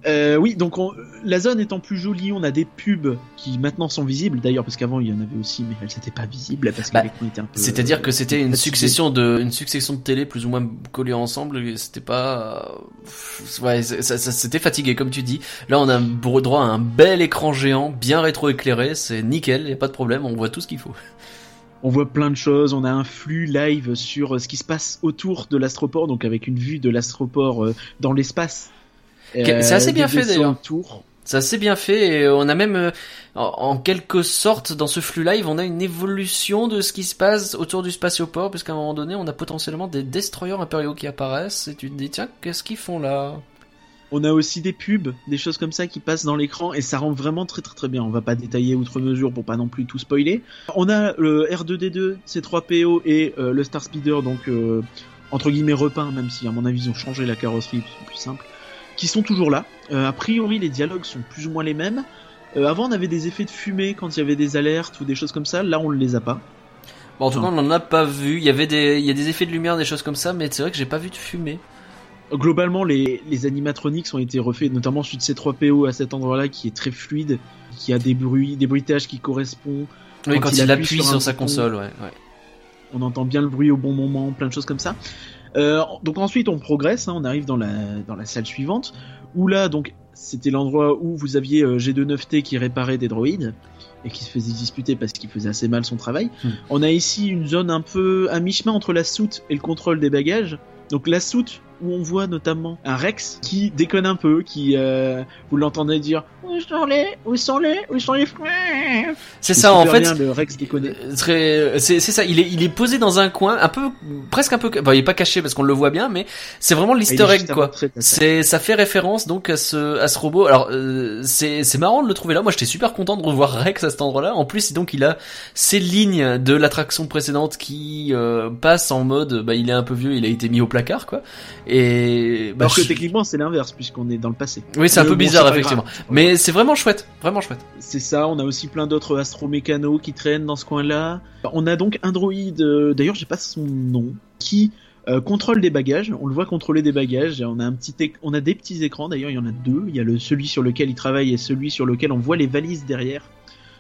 Speaker 3: Euh, oui, donc on- la zone étant plus jolie, on a des pubs qui maintenant sont visibles. D'ailleurs, parce qu'avant il y en avait aussi, mais elles n'étaient pas visibles parce que
Speaker 2: Bah,
Speaker 3: était un peu.
Speaker 2: C'est-à-dire que c'était une succession de, une succession de télé plus ou moins collées ensemble. C'était pas, ouais, c'est- ça, ça- c'était fatigué comme tu dis. Là, on a droit à un bel écran géant, bien rétro-éclairé. C'est nickel, y a pas de problème. On voit tout ce qu'il faut.
Speaker 3: On voit plein de choses. On a un flux live sur euh, ce qui se passe autour de l'astroport, donc avec une vue de l'astroport euh, dans l'espace.
Speaker 2: Que- c'est assez bien fait, d'ailleurs.
Speaker 3: autour.
Speaker 2: C'est assez bien fait et on a même, euh, en, en quelque sorte, dans ce flux live, on a une évolution de ce qui se passe autour du spatioport, puisqu'à un moment donné, on a potentiellement des destroyers impériaux qui apparaissent et tu te dis, tiens, qu'est-ce qu'ils font là?
Speaker 3: On a aussi des pubs, des choses comme ça qui passent dans l'écran et ça rend vraiment très très très bien. On va pas détailler outre mesure pour pas non plus tout spoiler. On a le R2D2, C3PO et euh, le Star Speeder, donc euh, entre guillemets repeint, même si à mon avis ils ont changé la carrosserie, c'est plus simple, qui sont toujours là. Euh, a priori les dialogues sont plus ou moins les mêmes. Avant on avait des effets de fumée quand il y avait des alertes ou des choses comme ça, là on ne les a pas.
Speaker 2: Bon, en tout cas, on n'en a pas vu. Il y avait des, il y a des effets de lumière, des choses comme ça, mais c'est vrai que j'ai pas vu de fumée.
Speaker 3: Globalement, les, les animatronics ont été refaits, notamment celui de C3PO à cet endroit-là qui est très fluide, qui a des bruits, des bruitages qui correspondent.
Speaker 2: Oui,
Speaker 3: Quand
Speaker 2: quand,
Speaker 3: il
Speaker 2: il,
Speaker 3: appuie sur
Speaker 2: sur, sa
Speaker 3: bouton.
Speaker 2: console, ouais, ouais.
Speaker 3: On entend bien le bruit au bon moment, plein de choses comme ça. Euh, donc ensuite, on progresse, hein, on arrive dans la, dans la salle suivante, où là, donc, c'était l'endroit où vous aviez euh, G29T qui réparait des droïdes et qui se faisait disputer parce qu'il faisait assez mal son travail.
Speaker 2: Hmm.
Speaker 3: On a ici une zone un peu à mi-chemin entre la soute et le contrôle des bagages. Donc la soute où on voit notamment un Rex qui déconne un peu, qui euh, vous l'entendez dire où sont les où sont les où sont les frères?
Speaker 2: C'est ça, en fait.
Speaker 3: bien, le Rex déconne.
Speaker 2: euh, c'est, c'est ça. Il est, il est posé dans un coin, un peu, presque un peu. Bon, il est pas caché parce qu'on le voit bien, mais c'est vraiment l'Easter egg, quoi. C'est, ça fait référence donc à ce, à ce robot. Alors, euh, c'est, c'est marrant de le trouver là. Moi, j'étais super content de revoir Rex à cet endroit-là. En plus, donc, il a ces lignes de l'attraction précédente qui euh, passent en mode, bah, il est un peu vieux, il a été mis au placard, quoi. Et bah,
Speaker 3: Alors que
Speaker 2: je-
Speaker 3: techniquement c'est l'inverse puisqu'on est dans le passé.
Speaker 2: oui, c'est un
Speaker 3: Mais
Speaker 2: peu
Speaker 3: bon,
Speaker 2: bizarre effectivement.
Speaker 3: grave.
Speaker 2: Mais c'est vraiment chouette, vraiment chouette.
Speaker 3: C'est ça, on a aussi plein d'autres astromécanos qui traînent dans ce coin-là. On a donc un droïde, euh, d'ailleurs j'ai pas son nom, qui euh, contrôle des bagages. On le voit contrôler des bagages. On a un petit, on a des petits écrans. D'ailleurs il y en a deux. Il y a le celui sur lequel il travaille et celui sur lequel on voit les valises derrière,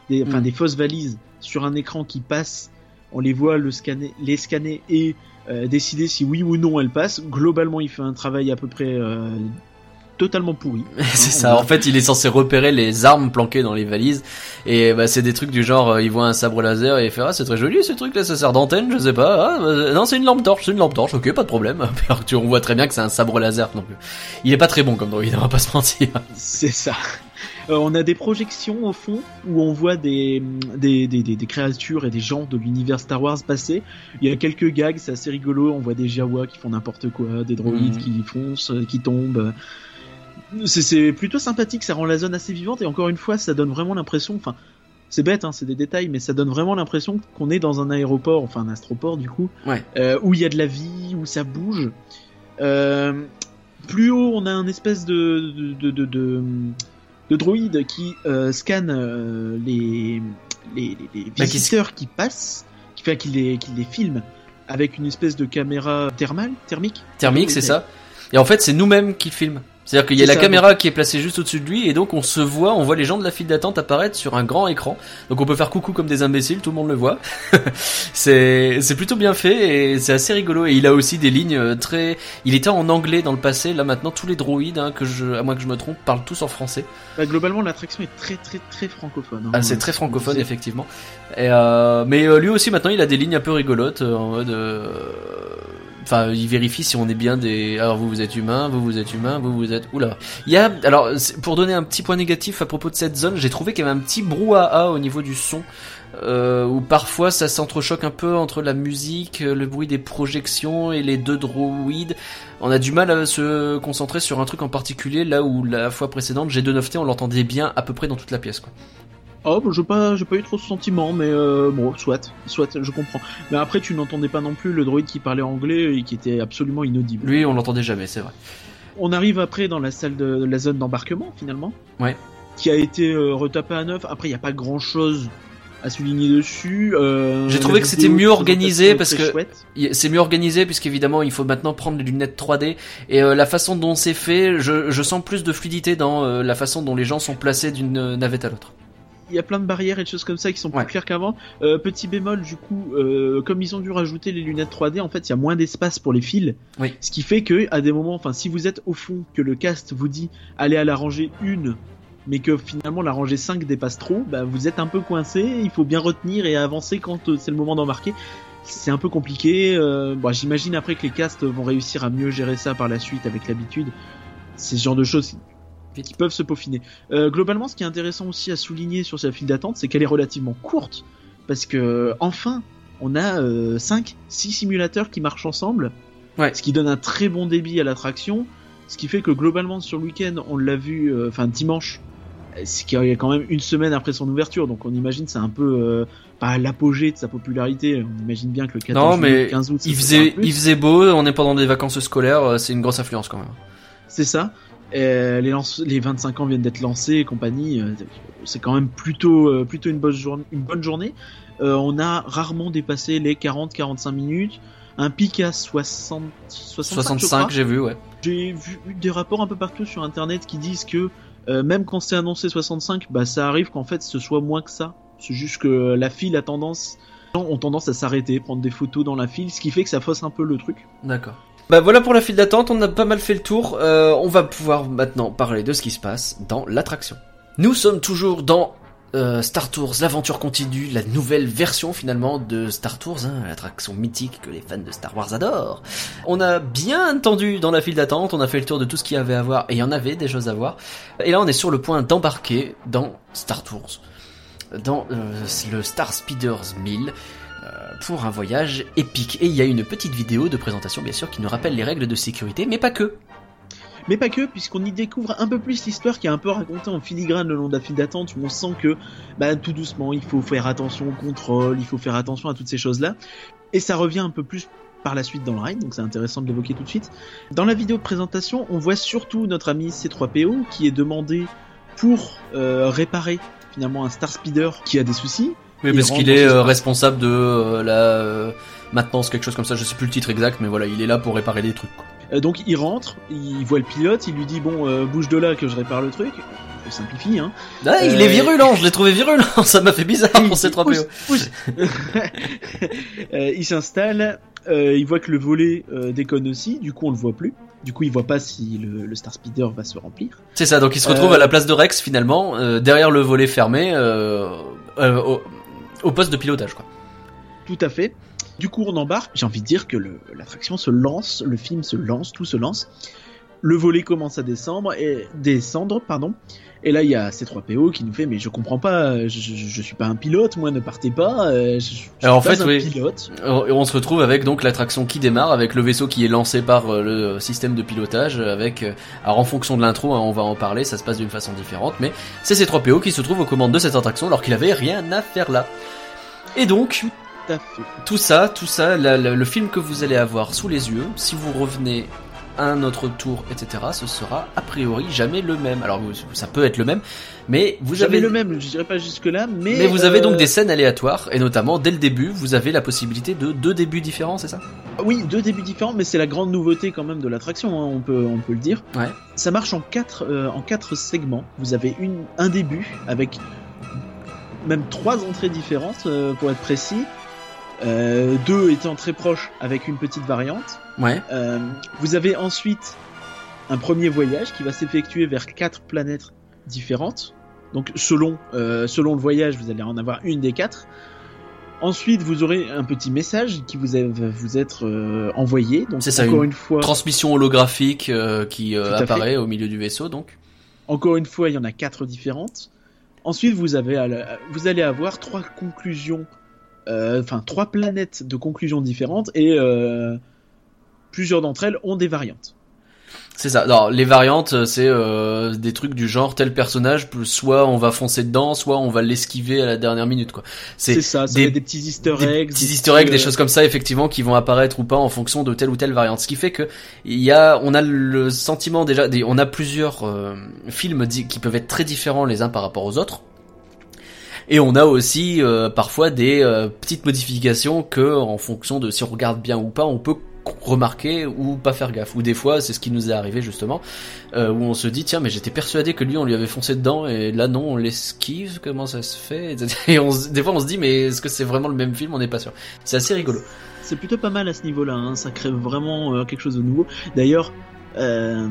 Speaker 3: des, enfin
Speaker 2: Mm.
Speaker 3: des fausses valises sur un écran qui passe. On les voit le scanner, les scanner et euh, décider si oui ou non elles passent. Globalement il fait un travail à peu près euh, totalement pourri.
Speaker 2: c'est
Speaker 3: on
Speaker 2: ça.
Speaker 3: va-
Speaker 2: En fait, il est censé repérer les armes planquées dans les valises. Et bah, c'est des trucs du genre, euh, il voit un sabre laser et il fait ah c'est très joli ce truc là, ça sert d'antenne, je sais pas. Ah, bah, non, c'est une lampe torche, c'est une lampe torche. Ok, pas de problème. Tu on voit très bien que c'est un sabre laser. Donc, il est pas très bon comme droïde, on va pas se mentir.
Speaker 3: C'est ça. Euh, on a des projections au fond où on voit des, des, des, des, créatures et des gens de l'univers Star Wars passer. Il y a quelques gags, c'est assez rigolo. On voit des Jawa qui font n'importe quoi, des droïdes
Speaker 2: Mhm.
Speaker 3: qui foncent, euh, qui tombent. C'est- C'est plutôt sympathique, ça rend la zone assez vivante et encore une fois, ça donne vraiment l'impression. Enfin, c'est bête, hein, c'est des détails, mais ça donne vraiment l'impression qu'on est dans un aéroport, enfin un astroport du coup,
Speaker 2: Ouais.
Speaker 3: euh, où il y a de la vie, où ça bouge. Euh, plus haut, on a un espèce de de, de, de, de droïde qui euh, scanne euh, les, les, les,
Speaker 2: Bah, qui
Speaker 3: visiteurs qui passent, qui fait qu'il les, qu'il les filme avec une espèce de caméra thermale, thermique.
Speaker 2: Thermique, c'est ça. Et en fait, c'est nous-mêmes qui le filment. C'est-à-dire qu'il y a la
Speaker 3: ça,
Speaker 2: caméra qui est placée juste au-dessus de lui et donc on se voit, on voit les gens de la file d'attente apparaître sur un grand écran. Donc on peut faire coucou comme des imbéciles, tout le monde le voit. c'est c'est plutôt bien fait et c'est assez rigolo et il a aussi des lignes euh, très il était en anglais dans le passé, là maintenant tous les droïdes hein, que je à moins que je me trompe parlent tous en français.
Speaker 3: Bah, globalement, l'attraction est très très très francophone. hein.
Speaker 2: Ah, c'est très francophone effectivement. Et euh, mais euh, lui aussi maintenant il a des lignes un peu rigolotes euh, en mode euh, Enfin, il vérifie si on est bien des. Alors vous vous êtes humain, vous vous êtes humain, vous vous êtes. Oula. Il y a. Alors pour donner un petit point négatif à propos de cette zone, j'ai trouvé qu'il y avait un petit brouhaha au niveau du son. Euh, où parfois ça s'entrechoque un peu entre la musique, le bruit des projections et les deux droïdes. On a du mal à se concentrer sur un truc en particulier, là où la fois précédente, G29T, on l'entendait bien à peu près dans toute la pièce. Quoi.
Speaker 3: Oh, bah, j'ai pas, j'ai pas eu trop ce sentiment, mais euh, bon, soit, soit, je comprends. Mais après, tu n'entendais pas non plus le droïde qui parlait anglais et qui était absolument inaudible.
Speaker 2: Lui, on l'entendait jamais, c'est vrai.
Speaker 3: On arrive après dans la salle de, de la zone d'embarquement, finalement.
Speaker 2: Ouais.
Speaker 3: Qui a été euh, retapé à neuf. Après, il n'y a pas grand chose à souligner dessus. Euh,
Speaker 2: J'ai trouvé que c'était mieux organisé parce que- C'est mieux organisé puisqu'évidemment il faut maintenant prendre les lunettes 3D et euh, la façon dont c'est fait, je, je sens plus de fluidité dans euh, la façon dont les gens sont placés d'une navette à l'autre.
Speaker 3: Il y a plein de barrières et de choses comme ça qui sont plus
Speaker 2: Ouais.
Speaker 3: claires qu'avant. Euh, petit bémol, du coup, euh, comme ils ont dû rajouter les lunettes 3D, en fait, il y a moins d'espace pour les fils.
Speaker 2: Oui.
Speaker 3: Ce qui fait que, à des moments, enfin, si vous êtes au fond, que le cast vous dit allez à la rangée 1, mais que finalement la rangée 5 dépasse trop, bah, vous êtes un peu coincé. Il faut bien retenir et avancer quand euh, c'est le moment d'embarquer. C'est un peu compliqué. Bon, J'imagine après que les castes vont réussir à mieux gérer ça par la suite avec l'habitude. C'est ce genre de choses qui peuvent se peaufiner. Euh, globalement, ce qui est intéressant aussi à souligner sur cette file d'attente, c'est qu'elle est relativement courte, parce que enfin, on a 5, 6 simulateurs qui marchent ensemble,
Speaker 2: Ouais.
Speaker 3: ce qui donne un très bon débit à l'attraction, ce qui fait que globalement sur le week-end, on l'a vu, euh, enfin dimanche, euh, qu'il y a quand même une semaine après son ouverture, donc on imagine c'est un peu euh, pas l'apogée de sa popularité. On imagine bien que le 14
Speaker 2: Non, mais
Speaker 3: 15 août,
Speaker 2: Il faisait, il faisait beau, on est pendant des vacances scolaires, euh, c'est une grosse influence quand même.
Speaker 3: C'est ça. Les, lance- les 25 ans viennent d'être lancés et compagnie. euh, c'est quand même plutôt, euh, plutôt une, bonne journée, une bonne journée. Euh, on a rarement dépassé les 40-45 minutes. Un pic à 60, 65, je
Speaker 2: 65,
Speaker 3: crois.
Speaker 2: j'ai vu, ouais.
Speaker 3: J'ai vu des rapports un peu partout sur internet qui disent que euh, même quand c'est annoncé 65, bah ça arrive qu'en fait ce soit moins que ça. C'est juste que la file a tendance, les gens ont tendance à s'arrêter, prendre des photos dans la file, ce qui fait que ça fausse un peu le truc.
Speaker 2: D'accord. Bah voilà pour la file d'attente, on a pas mal fait le tour. Euh, on va pouvoir maintenant parler de ce qui se passe dans l'attraction. Nous sommes toujours dans euh, Star Tours, l'aventure continue, la nouvelle version finalement de Star Tours, hein, l'attraction mythique que les fans de Star Wars adorent. On a bien entendu dans la file d'attente, on a fait le tour de tout ce qu'il y avait à voir, et il y en avait des choses à voir. Et là on est sur le point d'embarquer dans Star Tours, dans euh, le Star Speeders 1000 euh, pour un voyage épique. Et il y a une petite vidéo de présentation, bien sûr, qui nous rappelle les règles de sécurité, mais pas que.
Speaker 3: Mais pas que, puisqu'on y découvre un peu plus l'histoire qui est un peu racontée en filigrane le long de la file d'attente, où on sent que, bah, tout doucement, il faut faire attention au contrôle, il faut faire attention à toutes ces choses-là. Et ça revient un peu plus par la suite dans le ride, donc c'est intéressant de l'évoquer tout de suite. Dans la vidéo de présentation, on voit surtout notre ami C3PO qui est demandé pour euh, réparer finalement un Star Speeder qui a des soucis.
Speaker 2: Oui, parce qu'il est euh, responsable de euh, la euh, maintenance, quelque chose comme ça. Je sais plus le titre exact, mais voilà, il est là pour réparer des trucs.
Speaker 3: donc il rentre, il voit le pilote, il lui dit bon bouge de là que je répare le truc. Simplifie hein.
Speaker 2: Ah, il
Speaker 3: Euh,
Speaker 2: est virulent. Je l'ai trouvé virulent. ça m'a fait bizarre pour ces 3 PO.
Speaker 3: Pousse, pousse. Euh, il s'installe, euh, il voit que le volet euh, déconne aussi, du coup on le voit plus. Du coup il voit pas si le, le Star Speeder va se remplir.
Speaker 2: C'est ça. Donc il se retrouve à la place de Rex finalement, derrière le volet fermé, au, au poste de pilotage, quoi.
Speaker 3: Tout à fait. Du coup, on embarque. J'ai envie de dire que l'attraction se lance, le film se lance, tout se lance. Le volet commence à descendre et descendre, pardon. Et là, il y a C3PO qui nous fait mais je comprends pas, je, je, je suis pas un pilote, moi ne partez pas. euh, Je, suis
Speaker 2: Alors, en
Speaker 3: pas
Speaker 2: fait,
Speaker 3: un
Speaker 2: oui.
Speaker 3: pilote.
Speaker 2: Et on se retrouve avec donc l'attraction qui démarre, avec le vaisseau qui est lancé par euh, le système de pilotage, avec euh, alors en fonction de l'intro, hein, on va en parler, ça se passe d'une façon différente, mais c'est C3PO qui se trouve aux commandes de cette attraction alors qu'il avait rien à faire là. Et donc,
Speaker 3: Tout
Speaker 2: ça, tout ça, la- la- le film que vous allez avoir sous les yeux, si vous revenez à un autre tour, etc., ce sera a priori jamais le même. Alors ça peut être le même, mais vous
Speaker 3: J'avais
Speaker 2: avez
Speaker 3: le même, je dirais pas jusque là, mais.
Speaker 2: mais vous avez donc
Speaker 3: euh,
Speaker 2: des scènes aléatoires, et notamment dès le début, vous avez la possibilité de deux débuts différents, c'est ça?
Speaker 3: Oui, deux débuts différents, mais c'est la grande nouveauté quand même de l'attraction, hein, on peut on peut le dire.
Speaker 2: Ouais.
Speaker 3: Ça marche en quatre euh, en quatre segments. Vous avez une un début avec même trois entrées différentes euh, pour être précis. Euh, deux étant très proches avec une petite variante.
Speaker 2: Ouais.
Speaker 3: Euh, vous avez ensuite un premier voyage qui va s'effectuer vers quatre planètes différentes. Donc selon euh, selon le voyage, vous allez en avoir une des quatre. Ensuite, vous aurez un petit message qui vous est- va vous être envoyé. Donc
Speaker 2: C'est ça,
Speaker 3: encore
Speaker 2: une
Speaker 3: une, fois,
Speaker 2: transmission holographique qui apparaît au milieu du vaisseau donc.
Speaker 3: encore une fois, il y en a quatre différentes. Ensuite, vous avez vous allez avoir trois conclusions, euh, enfin trois planètes de conclusions différentes et euh, plusieurs d'entre elles ont des variantes.
Speaker 2: C'est ça. Alors les variantes euh, c'est euh, des trucs du genre tel personnage soit on va foncer dedans, soit on va l'esquiver à la dernière minute quoi.
Speaker 3: C'est ça, ça
Speaker 2: des-
Speaker 3: des petits Easter
Speaker 2: des
Speaker 3: eggs,
Speaker 2: petits
Speaker 3: des
Speaker 2: easter eggs, des choses comme ça effectivement qui vont apparaître ou pas en fonction de telle ou telle variante. Ce qui fait que il y a, on a le sentiment déjà, des- on a plusieurs euh, films qui peuvent être très différents les uns par rapport aux autres. Et on a aussi euh, parfois des euh, petites modifications que, en fonction de si on regarde bien ou pas, on peut remarquer ou pas faire gaffe. Ou des fois, c'est ce qui nous est arrivé justement, euh, où on se dit tiens mais j'étais persuadé que lui on lui avait foncé dedans et là non on l'esquive. Comment ça se fait Et on, des fois on se dit mais est-ce que c'est vraiment le même film? On n'est pas sûr. C'est assez rigolo.
Speaker 3: C'est plutôt pas mal à ce niveau-là, hein. ça crée vraiment euh, quelque chose de nouveau. D'ailleurs, euh,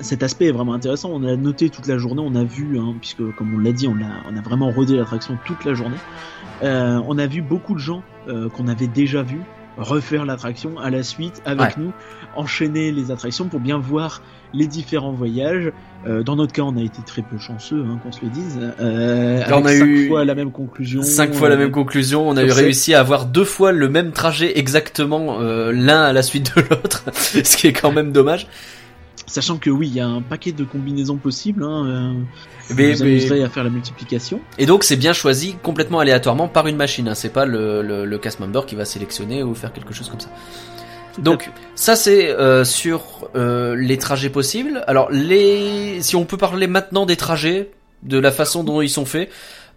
Speaker 3: cet aspect est vraiment intéressant. On a noté toute la journée, on a vu, hein, puisque comme on l'a dit, on a, on a vraiment rodé l'attraction toute la journée. On a vu beaucoup de gens qu'on avait déjà vus refaire l'attraction à la suite avec nous, enchaîner les attractions pour bien voir les différents voyages. Euh, dans notre cas, on a été très peu chanceux, hein, qu'on se le dise. Euh,
Speaker 2: on a
Speaker 3: cinq
Speaker 2: eu
Speaker 3: fois la même conclusion.
Speaker 2: Cinq fois la
Speaker 3: euh,
Speaker 2: même conclusion, on a eu réussi à avoir deux fois le même trajet exactement euh, l'un à la suite de l'autre, ce qui est quand même dommage.
Speaker 3: Sachant que oui, il y a un paquet de combinaisons possibles. Hein, euh, vous
Speaker 2: Mais-
Speaker 3: vous
Speaker 2: mais-
Speaker 3: amuserez à faire la multiplication.
Speaker 2: Et donc c'est bien choisi complètement aléatoirement par une machine, hein. c'est pas le, le, le cast member qui va sélectionner ou faire quelque chose comme ça.
Speaker 3: Tout
Speaker 2: Donc ça c'est euh, sur euh, les trajets possibles. Alors les, si on peut parler maintenant des trajets, de la façon dont ils sont faits.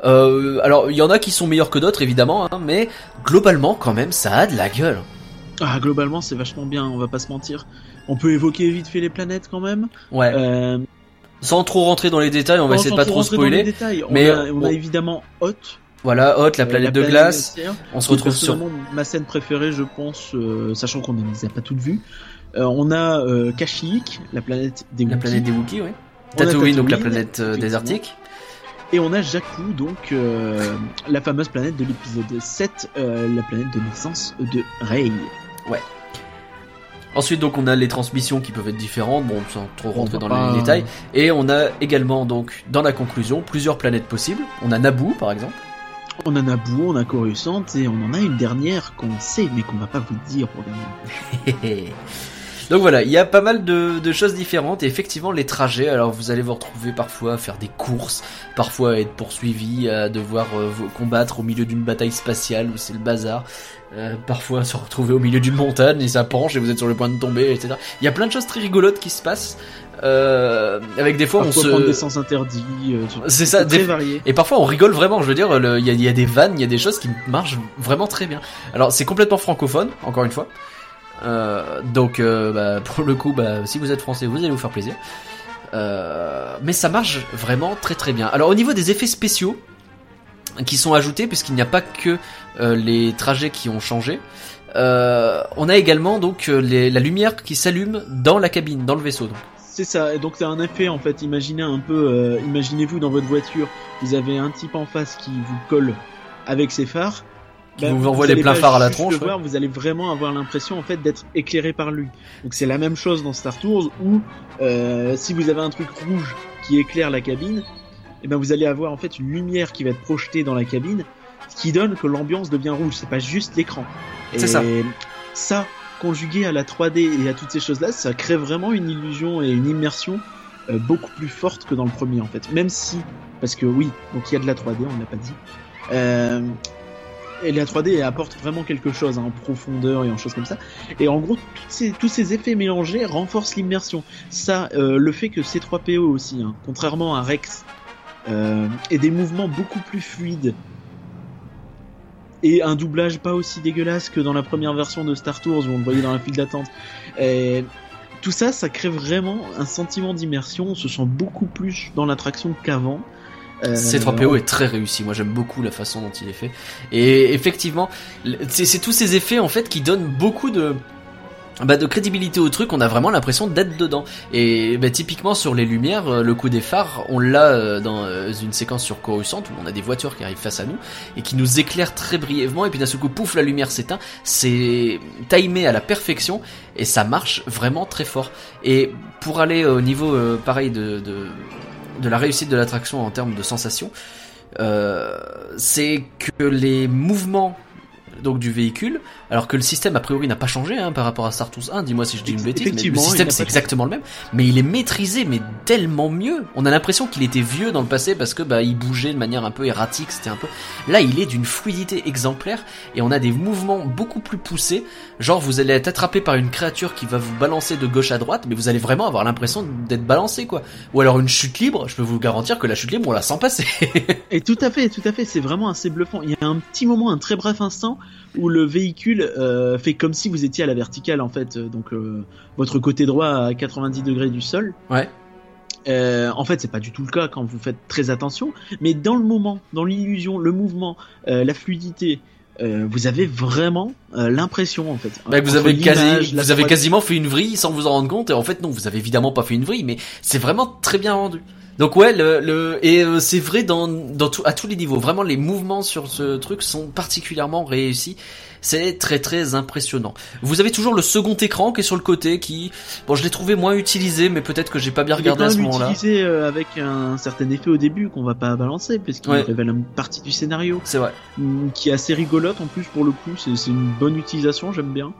Speaker 2: Euh, alors il y en a qui sont meilleurs que d'autres évidemment, hein, mais globalement quand même ça a de la gueule.
Speaker 3: Ah, globalement, c'est vachement bien, on va pas se mentir. On peut évoquer vite fait les planètes quand même.
Speaker 2: Ouais.
Speaker 3: Euh,
Speaker 2: Sans trop rentrer dans les détails, on va essayer de pas trop spoiler.
Speaker 3: détails, on
Speaker 2: mais,
Speaker 3: a, on a
Speaker 2: bon.
Speaker 3: évidemment Hot,
Speaker 2: Voilà, Hot, la
Speaker 3: euh,
Speaker 2: planète de glace.
Speaker 3: glaciaire,
Speaker 2: On se retrouve sur
Speaker 3: ma scène préférée, je pense, euh, sachant qu'on ne les a pas toutes vues. Euh, on a euh, Kashyyyk, la planète des
Speaker 2: la
Speaker 3: Wookiees.
Speaker 2: planète des Wookiees, ouais.
Speaker 3: On a
Speaker 2: Tatooine, donc la planète euh, désertique.
Speaker 3: Et on a Jakku, donc euh, la fameuse planète de l'épisode 7, euh, la planète de naissance de Rey.
Speaker 2: Ensuite, donc, on a les transmissions qui peuvent être différentes, bon, sans trop rentrer dans
Speaker 3: pas-
Speaker 2: les détails. Et on a également, donc, dans la conclusion, plusieurs planètes possibles. On a Naboo, par exemple.
Speaker 3: On a Boo, on a Coruscant et on en a une dernière qu'on sait mais qu'on va pas vous dire pour gagner.
Speaker 2: Donc voilà, il y a pas mal de, de, choses différentes et effectivement les trajets. Alors vous allez vous retrouver parfois à faire des courses, parfois à être poursuivi, à devoir euh, vous combattre au milieu d'une bataille spatiale où c'est le bazar. Euh, parfois se retrouver au milieu d'une montagne et ça penche et vous êtes sur le point de tomber, etc. Il y a plein de choses très rigolotes qui se passent. Euh, avec des fois
Speaker 3: parfois
Speaker 2: on se
Speaker 3: prendre des sens interdits. euh,
Speaker 2: c'est ça
Speaker 3: très
Speaker 2: des...
Speaker 3: varié.
Speaker 2: et parfois on rigole vraiment je veux dire y, il y a des vannes il y a des choses qui marchent vraiment très bien alors c'est complètement francophone encore une fois euh, donc euh, bah, pour le coup bah, si vous êtes français vous allez vous faire plaisir euh, mais ça marche vraiment très très bien alors au niveau des effets spéciaux qui sont ajoutés puisqu'il n'y a pas que les trajets qui ont changé on a également donc la lumière qui s'allume dans la cabine dans le vaisseau.
Speaker 3: C'est ça, donc c'est un effet en fait. Imaginez un peu, imaginez-vous dans votre voiture, vous avez un type en face qui vous colle avec ses phares.
Speaker 2: Qui vous envoie des pleins phares à la tronche,
Speaker 3: le voir, vous allez vraiment avoir l'impression en fait d'être éclairé par lui. Donc c'est la même chose dans Star Tours où euh, si vous avez un truc rouge qui éclaire la cabine, et ben vous allez avoir en fait une lumière qui va être projetée dans la cabine, ce qui donne que l'ambiance devient rouge. C'est pas juste l'écran.
Speaker 2: C'est
Speaker 3: Et
Speaker 2: ça.
Speaker 3: Ça conjugué à la 3D et à toutes ces choses-là, ça crée vraiment une illusion et une immersion euh, beaucoup plus forte que dans le premier en fait. Même si, parce que oui, donc il y a de la 3D, on l'a pas dit. Euh, et la 3D apporte vraiment quelque chose hein, en profondeur et en choses comme ça. Et en gros, ces- tous ces effets mélangés renforcent l'immersion. Ça, euh, le fait que C3PO aussi, hein, contrairement à Rex, euh, ait des mouvements beaucoup plus fluides et un doublage pas aussi dégueulasse que dans la première version de Star Tours où on le voyait dans la file d'attente. Et tout ça, ça crée vraiment un sentiment d'immersion. On se sent beaucoup plus dans l'attraction qu'avant. Euh,
Speaker 2: C3PO est très réussi. Moi, j'aime beaucoup la façon dont il est fait. Et effectivement, c'est tous ces effets en fait qui donnent beaucoup de bah, de crédibilité au truc. On a vraiment l'impression d'être dedans. Et bah, typiquement sur les lumières, euh, le coup des phares, on l'a euh, dans une séquence sur Coruscant où on a des voitures qui arrivent face à nous et qui nous éclairent très brièvement. Et puis d'un seul coup, pouf, la lumière s'éteint. C'est timé à la perfection et ça marche vraiment très fort. Et pour aller au niveau pareil de de la réussite de l'attraction en termes de sensations, euh, c'est que les mouvements donc du véhicule, alors que le système a priori n'a pas changé hein, par rapport à Star Tours 1, dis-moi si je dis une bêtise, mais le système c'est exactement le même, mais il est maîtrisé mais tellement mieux. On a l'impression qu'il était vieux dans le passé parce que bah il bougeait de manière un peu erratique, c'était un peu là il est d'une fluidité exemplaire et on a des mouvements beaucoup plus poussés, genre vous allez être attrapé par une créature qui va vous balancer de gauche à droite, mais vous allez vraiment avoir l'impression d'être balancé quoi. Ou alors une chute libre, je peux vous garantir que la chute libre on la sent passer.
Speaker 3: Et tout à fait, tout à fait, c'est vraiment assez bluffant. Il y a un petit moment, un très bref instant, où le véhicule euh, fait comme si vous étiez à la verticale en fait, euh, donc euh, votre côté droit à 90 degrés du sol.
Speaker 2: Ouais.
Speaker 3: Euh, en fait, c'est pas du tout le cas quand vous faites très attention, mais dans le moment, dans l'illusion, le mouvement, la fluidité, euh, vous avez vraiment euh, l'impression en fait.
Speaker 2: Bah, vous avez, quasi, vous avez
Speaker 3: 3D.
Speaker 2: quasiment fait une vrille sans vous en rendre compte. Et en fait, non, vous avez évidemment pas fait une vrille, mais c'est vraiment très bien rendu. Donc ouais, le, le et euh, c'est vrai dans, dans tout, à tous les niveaux. Vraiment, les mouvements sur ce truc sont particulièrement réussis. C'est très très impressionnant. Vous avez toujours le second écran qui est sur le côté, qui bon, je l'ai trouvé moins utilisé, mais peut-être que j'ai pas bien
Speaker 3: Il est
Speaker 2: regardé
Speaker 3: quand
Speaker 2: à ce moment-là.
Speaker 3: utilisé euh, avec un certain effet au début qu'on va pas balancer parce qu'il
Speaker 2: Ouais.
Speaker 3: révèle une partie du scénario.
Speaker 2: C'est vrai.
Speaker 3: Mm, qui est assez rigolote en plus pour le coup, c'est c'est une bonne utilisation, j'aime bien.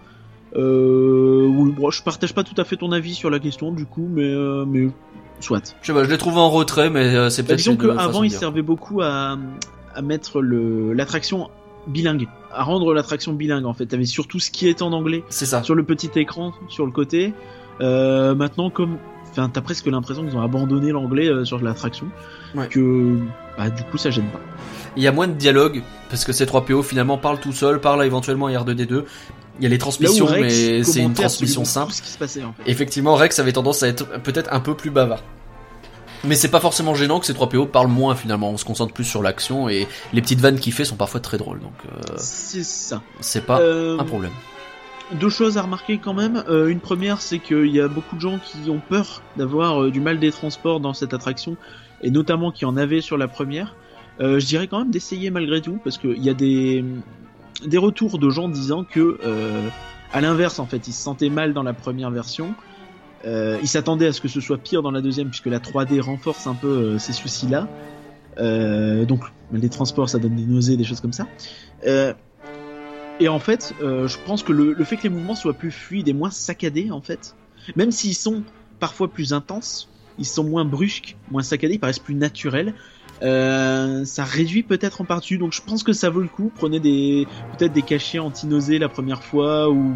Speaker 3: Euh, oui, bon, je partage pas tout à fait ton avis sur la question du coup, mais euh, mais soit.
Speaker 2: Je sais pas, je l'ai trouvé en retrait, mais euh, c'est
Speaker 3: Bah,
Speaker 2: peut-être
Speaker 3: disons
Speaker 2: une
Speaker 3: que
Speaker 2: façon
Speaker 3: avant
Speaker 2: de
Speaker 3: il
Speaker 2: dire.
Speaker 3: servait beaucoup à à mettre le l'attraction bilingue, à rendre l'attraction bilingue en fait. T'avais surtout ce qui est en anglais
Speaker 2: C'est ça.
Speaker 3: sur le petit écran sur le côté. Euh, maintenant comme Enfin, t'as presque l'impression qu'ils ont abandonné l'anglais euh, sur l'attraction.
Speaker 2: Ouais.
Speaker 3: Que, bah, du coup, ça gêne pas.
Speaker 2: Il y a moins de dialogue parce que C3PO finalement parle tout seul, parle éventuellement à R2D2. Il y a les transmissions, mais c'est une transmission simple.
Speaker 3: Tout ce qui se passait, en fait.
Speaker 2: Effectivement, Rex avait tendance à être peut-être un peu plus bavard. Mais c'est pas forcément gênant que C3PO parle moins finalement, on se concentre plus sur l'action et les petites vannes qu'il fait sont parfois très drôles, donc euh,
Speaker 3: C'est ça.
Speaker 2: c'est pas
Speaker 3: Euh,
Speaker 2: un problème.
Speaker 3: Deux choses à remarquer quand même. Euh, une première, c'est qu'il y a beaucoup de gens qui ont peur d'avoir du mal des transports dans cette attraction, et notamment qui en avaient sur la première. Je dirais quand même d'essayer malgré tout, parce qu'il y a des, des retours de gens disant que, euh, à l'inverse, en fait, ils se sentaient mal dans la première version. Euh, ils s'attendaient à ce que ce soit pire dans la deuxième, puisque la 3D renforce un peu euh, ces soucis-là. Euh, donc, les transports, ça donne des nausées, des choses comme ça. Euh, et en fait, je pense que le, le, fait que les mouvements soient plus fluides et moins saccadés, en fait, même s'ils sont parfois plus intenses, ils sont moins brusques, moins saccadés, ils paraissent plus naturels. Euh, ça réduit peut-être en partie, donc je pense que ça vaut le coup. Prenez des peut-être des cachets anti-nausées la première fois ou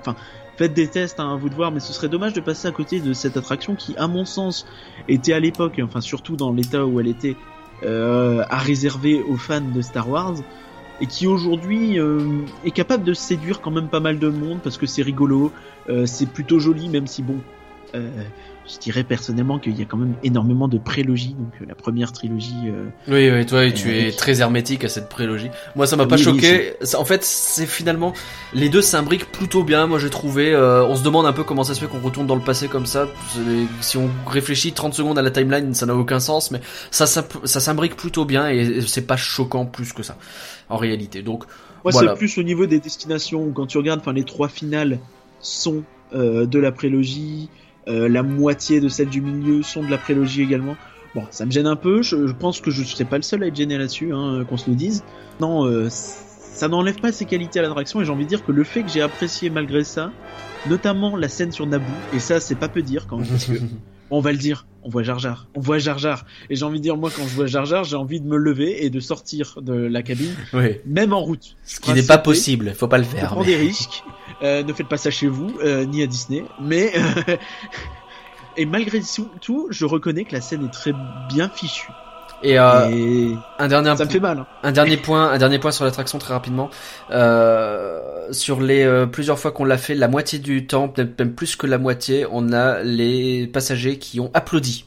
Speaker 3: enfin faites des tests hein, à vous de voir, mais ce serait dommage de passer à côté de cette attraction qui, à mon sens, était à l'époque, enfin surtout dans l'état où elle était, euh, à réserver aux fans de Star Wars et qui aujourd'hui euh, est capable de séduire quand même pas mal de monde parce que c'est rigolo, euh, c'est plutôt joli même si bon, je dirais personnellement qu'il y a quand même énormément de prélogie, donc euh, la première trilogie. Euh,
Speaker 2: oui, oui, toi, tu es très hermétique à cette prélogie. Moi, ça m'a pas
Speaker 3: Oui,
Speaker 2: choqué. en fait, c'est finalement les deux s'imbriquent plutôt bien. Moi, j'ai trouvé. euh, on se demande un peu comment ça se fait qu'on retourne dans le passé comme ça. Si on réfléchit 30 secondes à la timeline, ça n'a aucun sens, mais ça, ça, ça s'imbrique plutôt bien et c'est pas choquant plus que ça en réalité. Donc,
Speaker 3: Moi,
Speaker 2: Voilà.
Speaker 3: c'est plus au niveau des destinations. où Quand tu regardes, enfin, les trois finales sont euh, de la prélogie. Euh, la moitié de celles du milieu sont de la prélogie également. Bon, ça me gêne un peu. Je, pense que je serai pas le seul à être gêné là-dessus, hein, qu'on se le dise. Non, euh, ça n'enlève pas ses qualités à l'attraction. Et j'ai envie de dire que le fait que j'ai apprécié malgré ça, notamment la scène sur Naboo, et ça, c'est pas peu dire quand même, on va le dire, on voit Jar Jar, on voit Jar Jar. Et j'ai envie de dire, moi, quand je vois Jar Jar, j'ai envie de me lever et de sortir de la cabine,
Speaker 2: oui.
Speaker 3: même en route.
Speaker 2: Ce qui n'est pas possible. Faut pas le faire.
Speaker 3: prend
Speaker 2: mais-
Speaker 3: des risques. Euh, ne faites pas ça chez vous, euh, ni à Disney. Mais euh, et malgré tout, je reconnais que la scène est très bien fichue.
Speaker 2: Et, euh,
Speaker 3: et
Speaker 2: un dernier
Speaker 3: ça me fait mal. hein.
Speaker 2: Un dernier point, un dernier point sur l'attraction très rapidement. Euh, sur les euh, plusieurs fois qu'on l'a fait, la moitié du temps, peut-être même plus que la moitié, on a les passagers qui ont applaudi.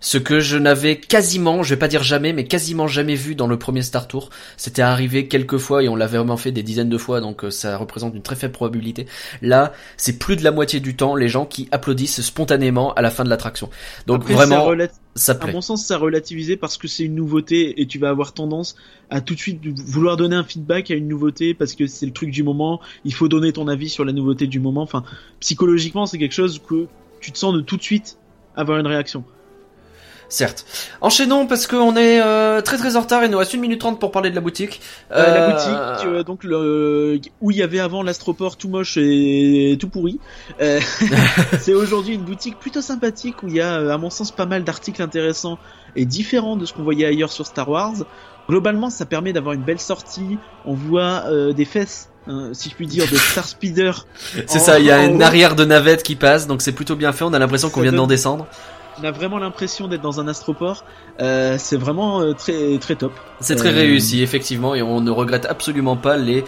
Speaker 2: Ce que je n'avais quasiment, je vais pas dire jamais, mais quasiment jamais vu dans le premier Star Tour. C'était arrivé quelques fois et on l'avait vraiment fait des dizaines de fois, donc euh, ça représente une très faible probabilité. Là, c'est plus de la moitié du temps les gens qui applaudissent spontanément à la fin de l'attraction. Donc
Speaker 3: Après,
Speaker 2: vraiment,
Speaker 3: ça
Speaker 2: ça
Speaker 3: à
Speaker 2: plaît.
Speaker 3: mon sens, ça relativisé parce que c'est une nouveauté et tu vas avoir tendance à tout de suite vouloir donner un feedback à une nouveauté parce que c'est le truc du moment. Il faut donner ton avis sur la nouveauté du moment. Enfin, psychologiquement, c'est quelque chose que tu te sens de tout de suite avoir une réaction.
Speaker 2: Certes. Enchaînons parce qu'on est euh, très très en retard. Il nous reste une minute trente pour parler de la boutique.
Speaker 3: Euh, la
Speaker 2: Euh,
Speaker 3: boutique, euh, donc le, où il y avait avant l'astroport tout moche et tout pourri, euh, c'est aujourd'hui une boutique plutôt sympathique où il y a, à mon sens, pas mal d'articles intéressants et différents de ce qu'on voyait ailleurs sur Star Wars. Globalement, ça permet d'avoir une belle sortie. On voit euh, des fesses, hein, si je puis dire, de Star Speeder.
Speaker 2: C'est ça. Il y a une arrière de navette qui passe, donc c'est plutôt bien fait. On a l'impression qu'on vient d'en descendre.
Speaker 3: On a vraiment l'impression d'être dans un astroport. Euh, c'est vraiment euh, très très top.
Speaker 2: C'est très
Speaker 3: Euh,
Speaker 2: réussi effectivement et on ne regrette absolument pas les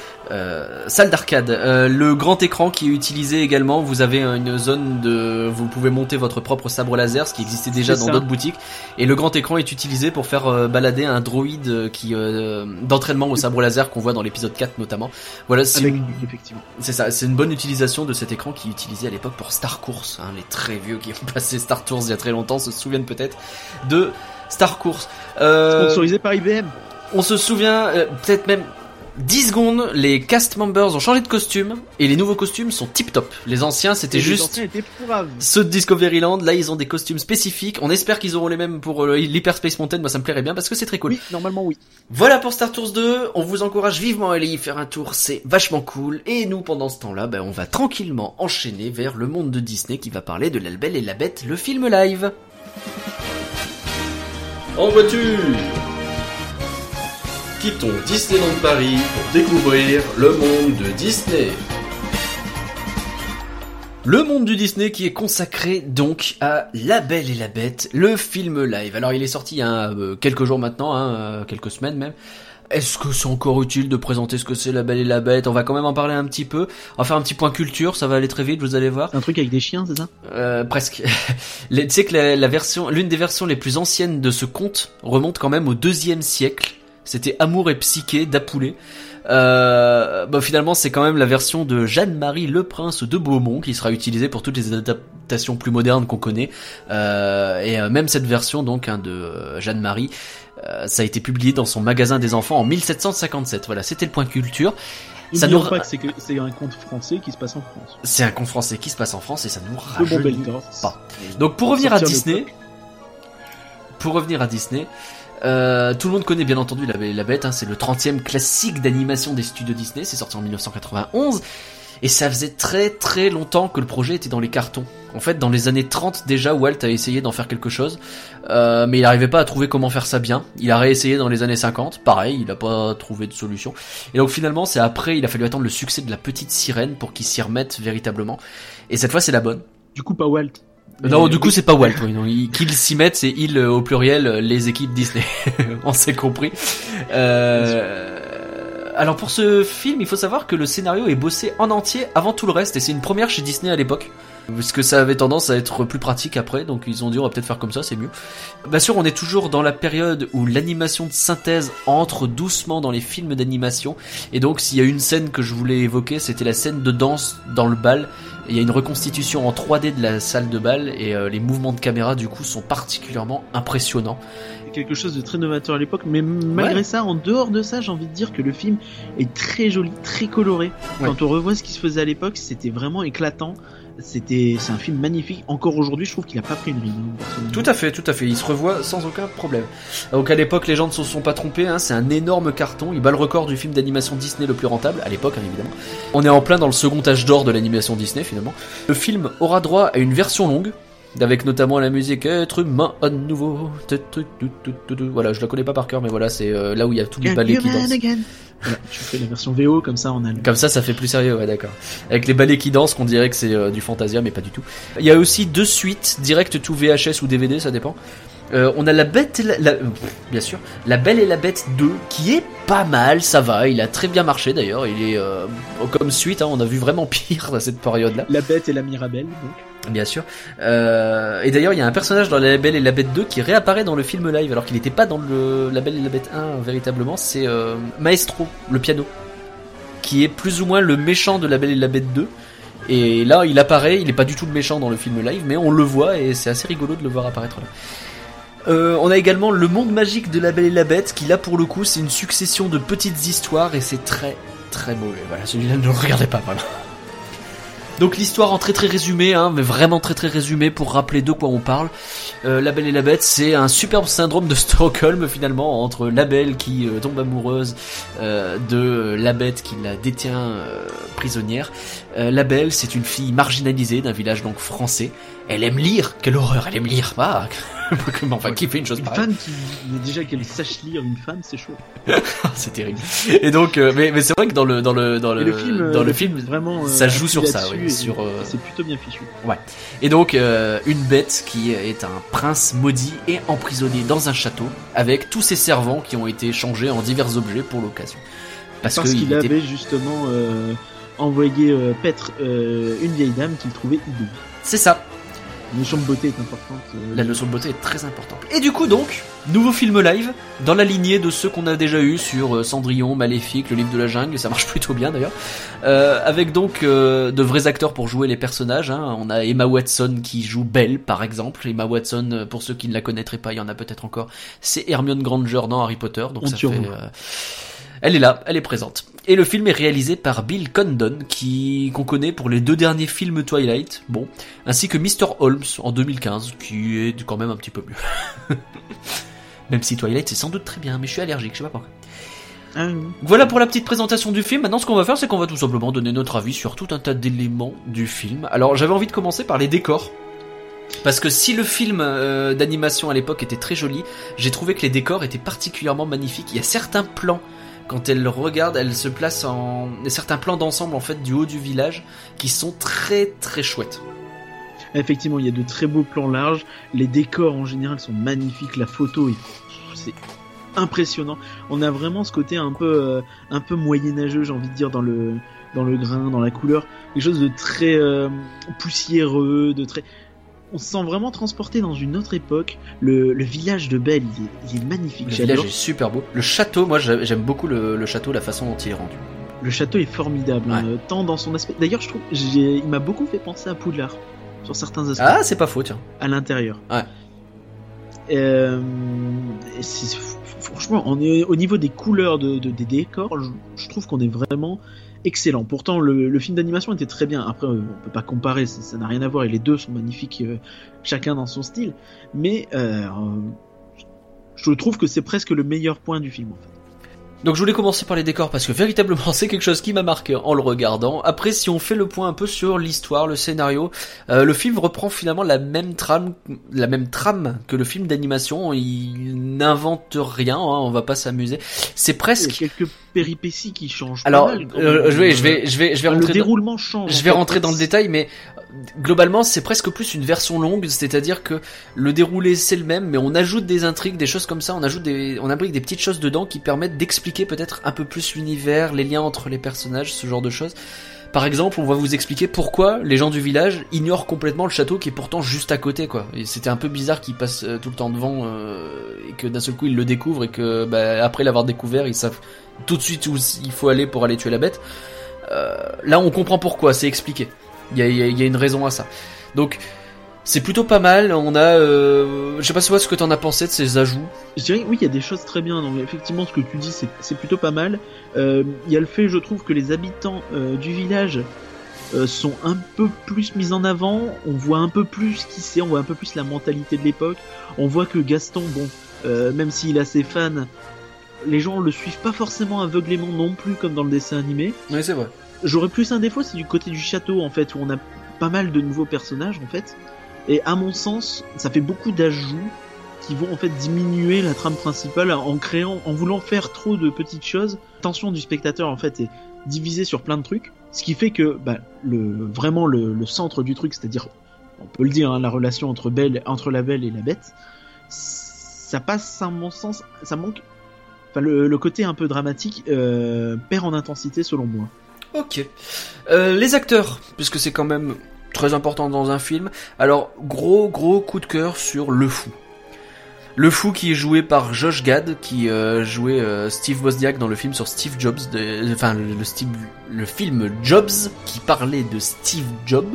Speaker 2: salles d'arcade. Le grand écran qui est utilisé également, vous avez une zone de, vous pouvez monter votre propre sabre laser, ce qui existait déjà dans d'autres boutiques. Et le grand écran est utilisé pour faire balader un droïde qui d'entraînement au sabre laser qu'on voit dans l'épisode 4 notamment. Voilà,
Speaker 3: effectivement.
Speaker 2: c'est ça, c'est une bonne utilisation de cet écran qui est utilisé à l'époque pour Star Course. Hein, les très vieux qui ont passé Star Tours il y a très longtemps se souviennent peut-être de Star Course. Euh,
Speaker 3: Sponsorisé par IBM.
Speaker 2: on se souvient, euh, peut-être même 10 secondes, les cast members ont changé de costume et les nouveaux costumes sont tip top. Les anciens c'était juste
Speaker 3: anciens
Speaker 2: ceux de Discoveryland. Là ils ont des costumes spécifiques. On espère qu'ils auront les mêmes pour euh, l'Hyperspace Mountain. Moi ça me plairait bien parce que c'est très cool.
Speaker 3: Oui, normalement oui.
Speaker 2: Voilà pour Star Tours 2, on vous encourage vivement à aller y faire un tour, c'est vachement cool. Et nous, pendant ce temps-là, ben, on va tranquillement enchaîner vers le monde de Disney qui va parler de La Belle et la Bête, le film live.
Speaker 1: En voiture Quittons Disneyland Paris pour découvrir le monde de Disney.
Speaker 2: Le monde du Disney qui est consacré donc à La Belle et la Bête, le film live. Alors il est sorti il y a euh, quelques jours maintenant, hein, euh, quelques semaines même. Est-ce que c'est encore utile de présenter ce que c'est La Belle et la Bête? On va quand même en parler un petit peu. On va faire un petit point culture, ça va aller très vite, vous allez voir.
Speaker 3: Un truc avec des chiens, c'est ça?
Speaker 2: Euh, presque. Tu sais que la, la version, l'une des versions les plus anciennes de ce conte remonte quand même au deuxième siècle. C'était Amour et Psyché d'Apoulet. Euh, bah finalement, c'est quand même la version de Jeanne-Marie Le Prince de Beaumont qui sera utilisée pour toutes les adaptations plus modernes qu'on connaît. Euh, et euh, même cette version donc hein, de euh, Jeanne-Marie, euh, ça a été publié dans son magasin des enfants en 1757. Voilà, c'était le point culture. Ça nous-
Speaker 3: pas que c'est un conte français qui se passe en France.
Speaker 2: C'est un conte français qui se passe en France et ça nous
Speaker 3: bon
Speaker 2: rajeunit
Speaker 3: torse.
Speaker 2: pas. Donc pour revenir à Disney, pour revenir à Disney, Euh, tout le monde connaît bien entendu La Bête, hein, c'est le 30e classique d'animation des studios Disney, c'est sorti en 1991. Et ça faisait très très longtemps que le projet était dans les cartons. En fait, dans les années 30 déjà, Walt a essayé d'en faire quelque chose, euh, mais il n'arrivait pas à trouver comment faire ça bien. Il a réessayé dans les années 50, pareil, il n'a pas trouvé de solution. Et donc finalement, c'est après, il a fallu attendre le succès de la petite sirène pour qu'il s'y remette véritablement. Et cette fois, c'est la bonne.
Speaker 3: Du coup, pas Walt.
Speaker 2: Non, du coup, c'est pas Walt. Oui, non, qu'il s'y mette, c'est il euh, au pluriel, euh, les équipes Disney. On s'est compris. Euh alors pour ce film, il faut savoir que le scénario est bossé en entier avant tout le reste et c'est une première chez Disney à l'époque. Parce que ça avait tendance à être plus pratique après, donc ils ont dit on va peut-être faire comme ça, c'est mieux. Bien sûr, on est toujours dans la période où l'animation de synthèse entre doucement dans les films d'animation. Et donc s'il y a une scène que je voulais évoquer, c'était la scène de danse dans le bal. Il y a une reconstitution en 3D de la salle de bal et euh, les mouvements de caméra du coup sont particulièrement impressionnants
Speaker 3: quelque chose de très novateur à l'époque, mais malgré ça, en dehors de ça, j'ai envie de dire que le film est très joli, très coloré. Quand on revoit ce qui se faisait à l'époque, c'était vraiment éclatant. C'était, c'est un film magnifique. Encore aujourd'hui, je trouve qu'il a pas pris une rime. Hein,
Speaker 2: tout à fait, tout à fait. Il se revoit sans aucun problème. Donc à l'époque, les gens ne se sont pas trompés. Hein. c'est un énorme carton. Il bat le record du film d'animation Disney le plus rentable à l'époque, hein, évidemment. On est en plein dans le second âge d'or de l'animation Disney finalement. Le film aura droit à une version longue avec notamment la musique Être humain à nouveau. Voilà, je la connais pas par cœur, mais voilà, c'est euh, là où il y a tous les ballets qui dansent.
Speaker 3: Voilà, tu fais la version VO comme ça on a.
Speaker 2: Comme ça, ça fait plus sérieux, ouais, d'accord. Avec les ballets qui dansent, qu'on dirait que c'est euh, du Fantasia, mais pas du tout. Il y a aussi deux suites, direct tout VHS ou DVD, ça dépend. Euh, on a la bête et la, bien sûr, la Belle et la Bête 2 qui est pas mal, ça va, il a très bien marché d'ailleurs, il est comme suite, hein, on a vu vraiment pire dans cette période-là.
Speaker 3: La Bête et la Mirabelle donc.
Speaker 2: Bien sûr. Euh, et d'ailleurs, il y a un personnage dans La Belle et la Bête 2 qui réapparaît dans le film live, alors qu'il n'était pas dans le La Belle et la Bête 1 véritablement. C'est euh, Maestro, le piano, qui est plus ou moins le méchant de La Belle et la Bête 2. Et là, il apparaît, il n'est pas du tout le méchant dans le film live, mais on le voit et c'est assez rigolo de le voir apparaître là. Euh, on a également le monde magique de La Belle et la Bête, qui là pour le coup c'est une succession de petites histoires et c'est très très mauvais. Voilà, celui-là ne le regardez pas vraiment. Donc l'histoire en très très résumé, hein, mais vraiment très très résumé pour rappeler de quoi on parle. Euh, la Belle et la Bête, c'est un superbe syndrome de Stockholm finalement entre la Belle qui euh, tombe amoureuse euh, de la Bête qui la détient prisonnière. la Belle, c'est une fille marginalisée d'un village donc français. Elle aime lire, quelle horreur, elle aime lire. Ah, enfin, qui fait une chose
Speaker 3: une
Speaker 2: pareille.
Speaker 3: femme qui, déjà qu'elle sache lire une femme, c'est chaud.
Speaker 2: c'est terrible. Et donc, euh, mais, mais c'est vrai que dans le dans le dans le,
Speaker 3: film,
Speaker 2: dans
Speaker 3: le,
Speaker 2: euh, film,
Speaker 3: vraiment,
Speaker 2: ça joue sur ça, sur.
Speaker 3: Euh, c'est plutôt bien fichu.
Speaker 2: Ouais. Et donc, une bête qui est un prince maudit et emprisonné dans un château avec tous ses servants qui ont été changés en divers objets pour l'occasion.
Speaker 3: Parce, qu'il avait justement envoyé paître une vieille dame qu'il trouvait hideuse.
Speaker 2: C'est ça.
Speaker 3: La notion de beauté est importante.
Speaker 2: Euh, la notion de beauté est très importante. Et du coup donc, nouveau film live, dans la lignée de ceux qu'on a déjà eu sur euh, Cendrillon, Maléfique, le livre de la jungle, ça marche plutôt bien d'ailleurs. Euh, avec donc de vrais acteurs pour jouer les personnages. Hein. On a Emma Watson qui joue Belle par exemple. Emma Watson, pour ceux qui ne la connaîtraient pas, il y en a peut-être encore. C'est Hermione Granger dans Harry Potter, donc ça fait... Elle est là, elle est présente. Et le film est réalisé par Bill Condon, qui qu'on connaît pour les deux derniers films Twilight, bon, ainsi que Mr. Holmes en 2015, qui est quand même un petit peu mieux. même si Twilight c'est sans doute très bien, mais je suis allergique, je sais pas pourquoi. Ah voilà pour la petite présentation du film. Maintenant, ce qu'on va faire, c'est qu'on va tout simplement donner notre avis sur tout un tas d'éléments du film. Alors, j'avais envie de commencer par les décors. Parce que si le film euh, d'animation à l'époque était très joli, j'ai trouvé que les décors étaient particulièrement magnifiques. Il y a certains plans quand elle regarde, elle se place en certains plans d'ensemble en fait du haut du village qui sont très très chouettes.
Speaker 3: Effectivement, il y a de très beaux plans larges. Les décors en général sont magnifiques. La photo, c'est impressionnant. On a vraiment ce côté un peu, euh, un peu moyenâgeux, j'ai envie de dire, dans le, dans le grain, dans la couleur. Quelque chose de très euh, poussiéreux, de très on se sent vraiment transporté dans une autre époque. Le, village de Belle, il est, magnifique.
Speaker 2: Le village est super beau. Le château, moi j'aime beaucoup le, château, la façon dont il est rendu.
Speaker 3: Le château est formidable, hein, tant dans son aspect. D'ailleurs, je trouve, il m'a beaucoup fait penser à Poudlard sur certains aspects.
Speaker 2: Ah, c'est pas faux, tiens.
Speaker 3: À l'intérieur.
Speaker 2: Ouais.
Speaker 3: Euh, franchement, au niveau des couleurs de, des décors, je trouve qu'on est vraiment excellent. Pourtant, le, film d'animation était très bien. Après, on peut pas comparer, ça n'a rien à voir. Et les deux sont magnifiques, euh, chacun dans son style. Mais euh, je trouve que c'est presque le meilleur point du film. En fait.
Speaker 2: Donc je voulais commencer par les décors parce que véritablement c'est quelque chose qui m'a marqué en le regardant. Après si on fait le point un peu sur l'histoire, le scénario, euh, le film reprend finalement la même trame, la même trame que le film d'animation. Il n'invente rien, hein, on va pas s'amuser. C'est presque
Speaker 3: Il y a quelques péripéties qui changent.
Speaker 2: Alors
Speaker 3: mal,
Speaker 2: euh, je vais je vais je vais je vais rentrer
Speaker 3: le
Speaker 2: dans-
Speaker 3: déroulement change.
Speaker 2: Je
Speaker 3: en
Speaker 2: vais
Speaker 3: fait.
Speaker 2: rentrer dans le détail, mais globalement, c'est presque plus une version longue, c'est-à-dire que le déroulé c'est le même, mais on ajoute des intrigues, des choses comme ça, on ajoute des, on imbrique des petites choses dedans qui permettent d'expliquer peut-être un peu plus l'univers, les liens entre les personnages, ce genre de choses. Par exemple, on va vous expliquer pourquoi les gens du village ignorent complètement le château qui est pourtant juste à côté, quoi. C'était un peu bizarre qu'ils passent euh, tout le temps devant euh, et que d'un seul coup ils le découvrent et que bah, après l'avoir découvert, ils savent tout de suite où il faut aller pour aller tuer la bête. Euh, là, on comprend pourquoi, c'est expliqué. Il y y a une raison à ça. Donc, c'est plutôt pas mal. On a, euh, je sais pas toi ce que t'en as pensé de ces ajouts.
Speaker 3: Je dirais oui, il y a des choses très bien. Donc effectivement, ce que tu dis, c'est- plutôt pas mal. Euh, Il y a le fait, je trouve, que les habitants euh, du village euh, sont un peu plus mis en avant. On voit un peu plus qui c'est, on voit un peu plus la mentalité de l'époque. On voit que Gaston, bon, même s'il a ses fans, les gens le suivent pas forcément aveuglément non plus comme dans le dessin animé.
Speaker 2: Oui, c'est vrai.
Speaker 3: J'aurais plus un défaut, c'est du côté du château en fait, où on a pas mal de nouveaux personnages en fait. Et à mon sens, ça fait beaucoup d'ajouts qui vont en fait diminuer la trame principale en créant, en voulant faire trop de petites choses. L'attention du spectateur en fait est divisée sur plein de trucs, ce qui fait que bah, le vraiment le, centre du truc, c'est-à-dire, on peut le dire, hein, la relation entre Belle, entre la Belle et la Bête, ça passe à mon sens, ça manque. Enfin, le, le côté un peu dramatique euh, perd en intensité selon moi.
Speaker 2: Ok. Euh, les acteurs, puisque c'est quand même très important dans un film. Alors, gros, gros coup de cœur sur Le Fou. Le Fou qui est joué par Josh Gad, qui euh, jouait euh, Steve Wozniak dans le film sur Steve Jobs, de- enfin le, le Steve- le film Jobs, qui parlait de Steve Jobs.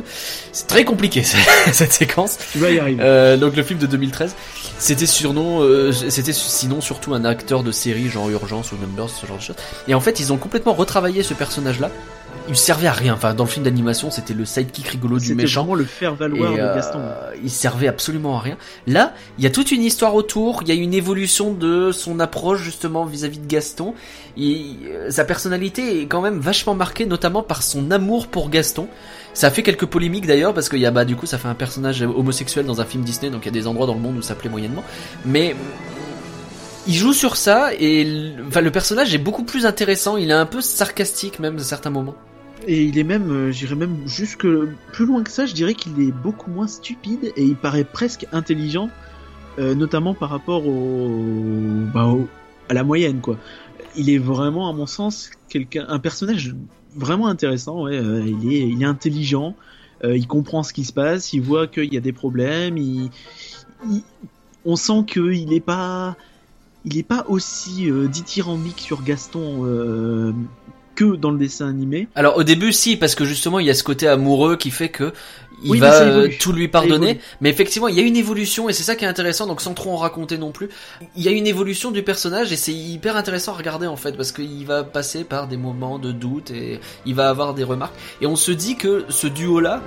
Speaker 2: C'est très compliqué cette séquence.
Speaker 3: Tu vas y arriver.
Speaker 2: Euh, donc le film de 2013, c'était surnom, c'était sinon surtout un acteur de série genre Urgence ou Numbers, ce genre de choses. Et en fait, ils ont complètement retravaillé ce personnage-là. Il servait à rien. Enfin, dans le film d'animation, c'était le sidekick rigolo du
Speaker 3: C'était
Speaker 2: méchant.
Speaker 3: vraiment le faire valoir
Speaker 2: Et,
Speaker 3: de
Speaker 2: euh,
Speaker 3: Gaston.
Speaker 2: il servait absolument à rien. Là, il y a toute une histoire autour, il y a une évolution de son approche justement vis-à-vis de Gaston. Il- euh, sa personnalité est quand même vachement marquée, notamment par son amour pour Gaston. Ça a fait quelques polémiques d'ailleurs parce qu'il y a bah du coup ça fait un personnage homosexuel dans un film Disney, donc il y a des endroits dans le monde où ça plaît moyennement. Mais il joue sur ça et le personnage est beaucoup plus intéressant. Il est un peu sarcastique même à certains moments.
Speaker 3: Et il est même, euh, j'irais même jusque plus loin que ça, je dirais qu'il est beaucoup moins stupide et il paraît presque intelligent, euh, notamment par rapport bah, au- à la moyenne quoi. Il est vraiment, à mon sens, quelqu'un, un personnage vraiment intéressant. Ouais, euh, il est, il est intelligent, il comprend ce qui se passe, il voit qu'il y a des problèmes, il, on sent qu'il est pas, il est pas aussi euh, dithyrambique sur Gaston euh, que dans le dessin animé.
Speaker 2: Alors au début si parce que justement il y a ce côté amoureux qui fait que il
Speaker 3: Oui,
Speaker 2: va euh, tout lui pardonner. Mais effectivement il y a une évolution et c'est ça qui est intéressant donc sans trop en raconter non plus. Il y a une évolution du personnage et c'est hyper intéressant à regarder en fait parce qu'il va passer par des moments de doute et il va avoir des remarques. Et on se dit que ce duo là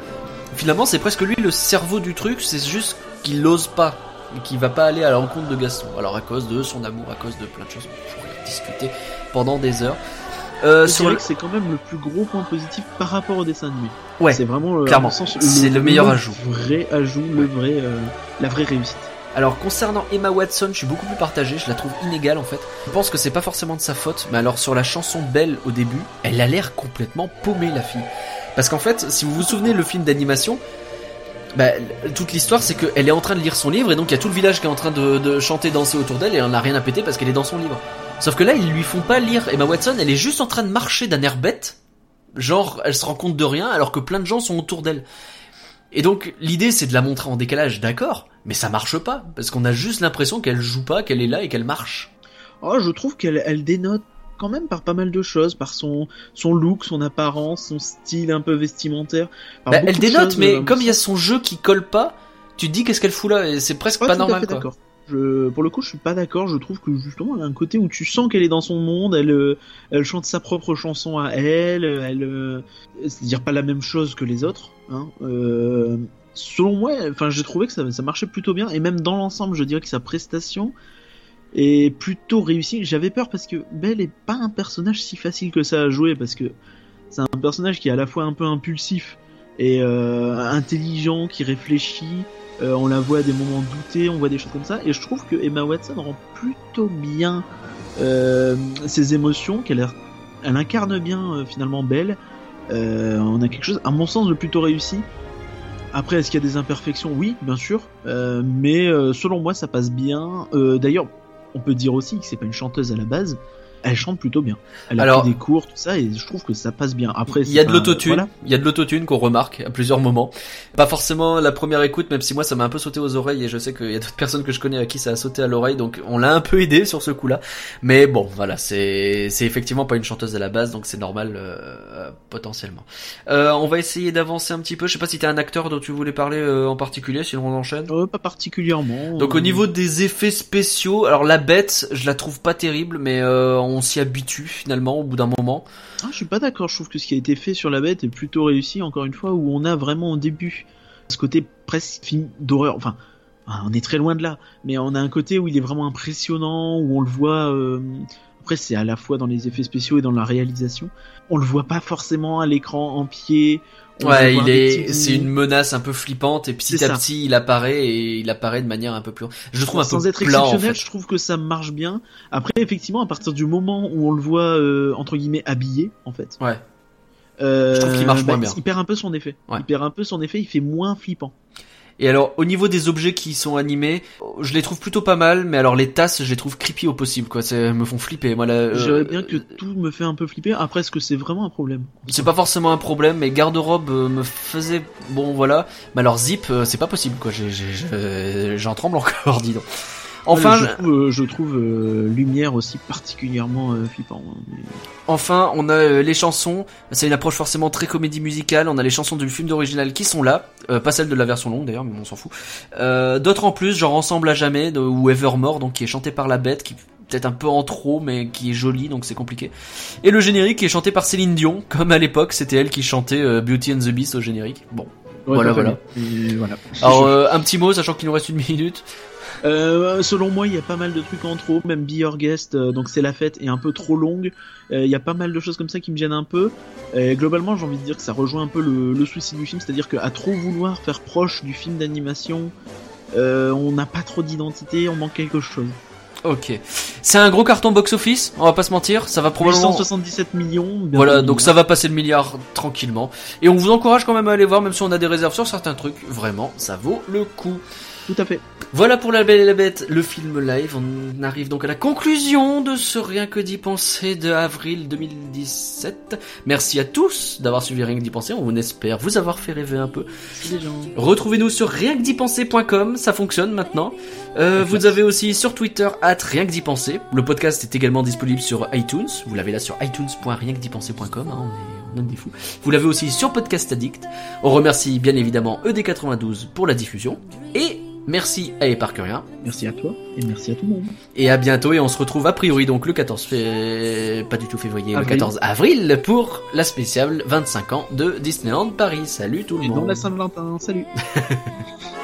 Speaker 2: finalement c'est presque lui le cerveau du truc c'est juste qu'il n'ose pas et qu'il va pas aller à l'encontre de Gaston alors à cause de son amour à cause de plein de choses on pourrait discuter pendant des heures euh,
Speaker 3: dirais
Speaker 2: le-
Speaker 3: que c'est quand même le plus gros point positif par rapport au dessin animé.
Speaker 2: Ouais,
Speaker 3: c'est vraiment euh,
Speaker 2: clairement. C'est le meilleur ajout.
Speaker 3: vrai ajout, le vrai, euh, la vraie réussite.
Speaker 2: Alors concernant Emma Watson, je suis beaucoup plus partagé, je la trouve inégale en fait. Je pense que c'est pas forcément de sa faute, mais alors sur la chanson Belle au début, elle a l'air complètement paumée la fille. Parce qu'en fait, si vous vous souvenez le film d'animation, bah, toute l'histoire c'est qu'elle est en train de lire son livre et donc il y a tout le village qui est en train de, chanter, danser autour d'elle et elle n'a rien à péter parce qu'elle est dans son livre. Sauf que là ils lui font pas lire. Emma Watson, elle est juste en train de marcher d'un air bête, genre elle se rend compte de rien alors que plein de gens sont autour d'elle. Et donc l'idée c'est de la montrer en décalage, d'accord, mais ça marche pas parce qu'on a juste l'impression qu'elle joue pas, qu'elle est là et qu'elle marche.
Speaker 3: Oh, je trouve qu'elle elle dénote quand même par pas mal de choses, par son, son look, son apparence, son style un peu vestimentaire.
Speaker 2: Bah, elle dénote, mais
Speaker 3: euh,
Speaker 2: comme il y a son jeu qui colle pas, tu te dis qu'est-ce qu'elle fout là et c'est presque
Speaker 3: pas
Speaker 2: normal
Speaker 3: d'accord. Je, pour le coup, je suis pas d'accord. Je trouve que justement, elle a un côté où tu sens qu'elle est dans son monde. Elle, euh, elle chante sa propre chanson à elle. Elle, euh, c'est-à-dire pas la même chose que les autres. Hein. Euh, selon moi, enfin, j'ai trouvé que ça, ça marchait plutôt bien. Et même dans l'ensemble, je dirais que sa prestation est plutôt réussi. J'avais peur parce que Belle est pas un personnage si facile que ça à jouer parce que c'est un personnage qui est à la fois un peu impulsif et euh, intelligent, qui réfléchit. Euh, on la voit à des moments douter, on voit des choses comme ça. Et je trouve que Emma Watson rend plutôt bien euh, ses émotions, qu'elle elle incarne bien finalement Belle. On a quelque chose, à mon sens, de plutôt réussi. Après, est-ce qu'il y a des imperfections? Oui, bien sûr. Mais selon moi, ça passe bien. D'ailleurs, on peut dire aussi que c'est pas une chanteuse à la base. Elle chante plutôt bien. Elle a
Speaker 2: Alors-
Speaker 3: pris des cours, tout ça, et je trouve que ça passe bien. Après,
Speaker 2: Il y a de l'autotune,
Speaker 3: voilà.
Speaker 2: il y a de l'autotune qu'on remarque à plusieurs moments. Pas forcément la première écoute, même si moi ça m'a un peu sauté aux oreilles et je sais qu'il y a d'autres personnes que je connais à qui ça a sauté à l'oreille, donc on l'a un peu aidé sur ce coup-là. Mais bon, voilà, c'est c'est effectivement pas une chanteuse à la base, donc c'est normal euh, potentiellement. Euh, on va essayer d'avancer un petit peu. Je sais pas si t'as un acteur dont tu voulais parler euh, en particulier, sinon on enchaîne.
Speaker 3: Euh, pas particulièrement.
Speaker 2: Donc au niveau des effets spéciaux, alors la bête, je la trouve pas terrible, mais euh, on s'y habitue finalement au bout d'un moment.
Speaker 3: Ah, je suis pas d'accord. Je trouve que ce qui a été fait sur la bête est plutôt réussi. Encore une fois, où on a vraiment au début ce côté presque film d'horreur. Enfin, ah, on est très loin de là, mais on a un côté où il est vraiment impressionnant, où on le voit. euh, Après, c'est à la fois dans les effets spéciaux et dans la réalisation. On le voit pas forcément à l'écran en pied. On
Speaker 2: Ouais, il est,
Speaker 3: petits
Speaker 2: c'est une menace un peu flippante et petit à
Speaker 3: ça.
Speaker 2: petit il apparaît et il apparaît de manière un peu plus. Je trouve un
Speaker 3: Sans
Speaker 2: peu
Speaker 3: être
Speaker 2: plat en
Speaker 3: exceptionnel,
Speaker 2: fait.
Speaker 3: je trouve que ça marche bien. Après, effectivement, à partir du moment où on le voit euh, entre guillemets habillé, en fait,
Speaker 2: Ouais.
Speaker 3: euh,
Speaker 2: Je trouve qu'il marche moins bien.
Speaker 3: Il perd un peu son effet.
Speaker 2: Ouais.
Speaker 3: Il perd un peu son effet. Il fait moins flippant.
Speaker 2: Et alors au niveau des objets qui sont animés, je les trouve plutôt pas mal, mais alors les tasses, je les trouve creepy au possible quoi. C'est elles me font flipper. Moi là, euh,
Speaker 3: J'aimerais bien que tout me fait un peu flipper. Après, est-ce que c'est vraiment un problème?
Speaker 2: C'est pas forcément un problème, mais garde-robe euh, me faisait bon voilà. Mais alors zip, euh, c'est pas possible quoi. J'en tremble encore, dis donc. Enfin,
Speaker 3: je trouve, euh, je trouve euh, Lumière aussi particulièrement euh, flippant. hein, mais-
Speaker 2: Enfin, on a euh, les chansons. C'est une approche forcément très comédie musicale. On a les chansons du film d'original qui sont là, Euh, pas celles de la version longue d'ailleurs, mais on s'en fout. Euh, D'autres en plus, genre Ensemble à jamais de- ou Evermore, donc qui est chanté par la bête, qui est peut-être un peu en trop, mais qui est jolie, donc c'est compliqué. Et le générique qui est chanté par Céline Dion, comme à l'époque, c'était elle qui chantait euh, Beauty and the Beast au générique. Bon.
Speaker 3: Ouais,
Speaker 2: Voilà, voilà.
Speaker 3: Et voilà.
Speaker 2: Alors euh, un petit mot, sachant qu'il nous reste une minute.
Speaker 3: Euh, selon moi, il y a pas mal de trucs en trop, même Be Your Guest, euh, donc c'est la fête, est un peu trop longue. Euh, Il y a pas mal de choses comme ça qui me gênent un peu. Et globalement, j'ai envie de dire que ça rejoint un peu le, le souci du film, c'est-à-dire qu'à trop vouloir faire proche du film d'animation, euh, on n'a pas trop d'identité, on manque quelque chose.
Speaker 2: Ok. C'est un gros carton box-office, on va pas se mentir. Ça va probablement...
Speaker 3: 877 millions.
Speaker 2: Voilà, donc ça va passer le milliard tranquillement. Et on vous encourage quand même à aller voir, même si on a des réserves sur certains trucs. Vraiment, ça vaut le coup.
Speaker 3: Tout à fait.
Speaker 2: Voilà pour La Belle et la Bête, le film live. On arrive donc à la conclusion de ce Rien que d'y penser de avril 2017. Merci à tous d'avoir suivi Rien que d'y penser. On espère vous avoir fait rêver un peu.
Speaker 3: C'est les gens.
Speaker 2: Retrouvez-nous sur rienquedipenser.com, ça fonctionne maintenant. Euh, vous avez aussi sur Twitter at rien que d'y penser. Le podcast est également disponible sur iTunes. Vous l'avez là sur itunes.rienquedipenser.com. Hein, on, est, des fous. Vous l'avez aussi sur Podcast Addict. On remercie bien évidemment E ED92 pour la diffusion. Et merci à Éparcurien.
Speaker 3: Merci à toi et merci à tout le monde.
Speaker 2: Et à bientôt et on se retrouve a priori donc le 14 février, pas du tout février, le
Speaker 3: Avril.
Speaker 2: 14 avril pour la spéciale 25 ans de Disneyland Paris. Salut tout le
Speaker 3: Et
Speaker 2: monde.
Speaker 3: dans la Saint-Valentin, salut.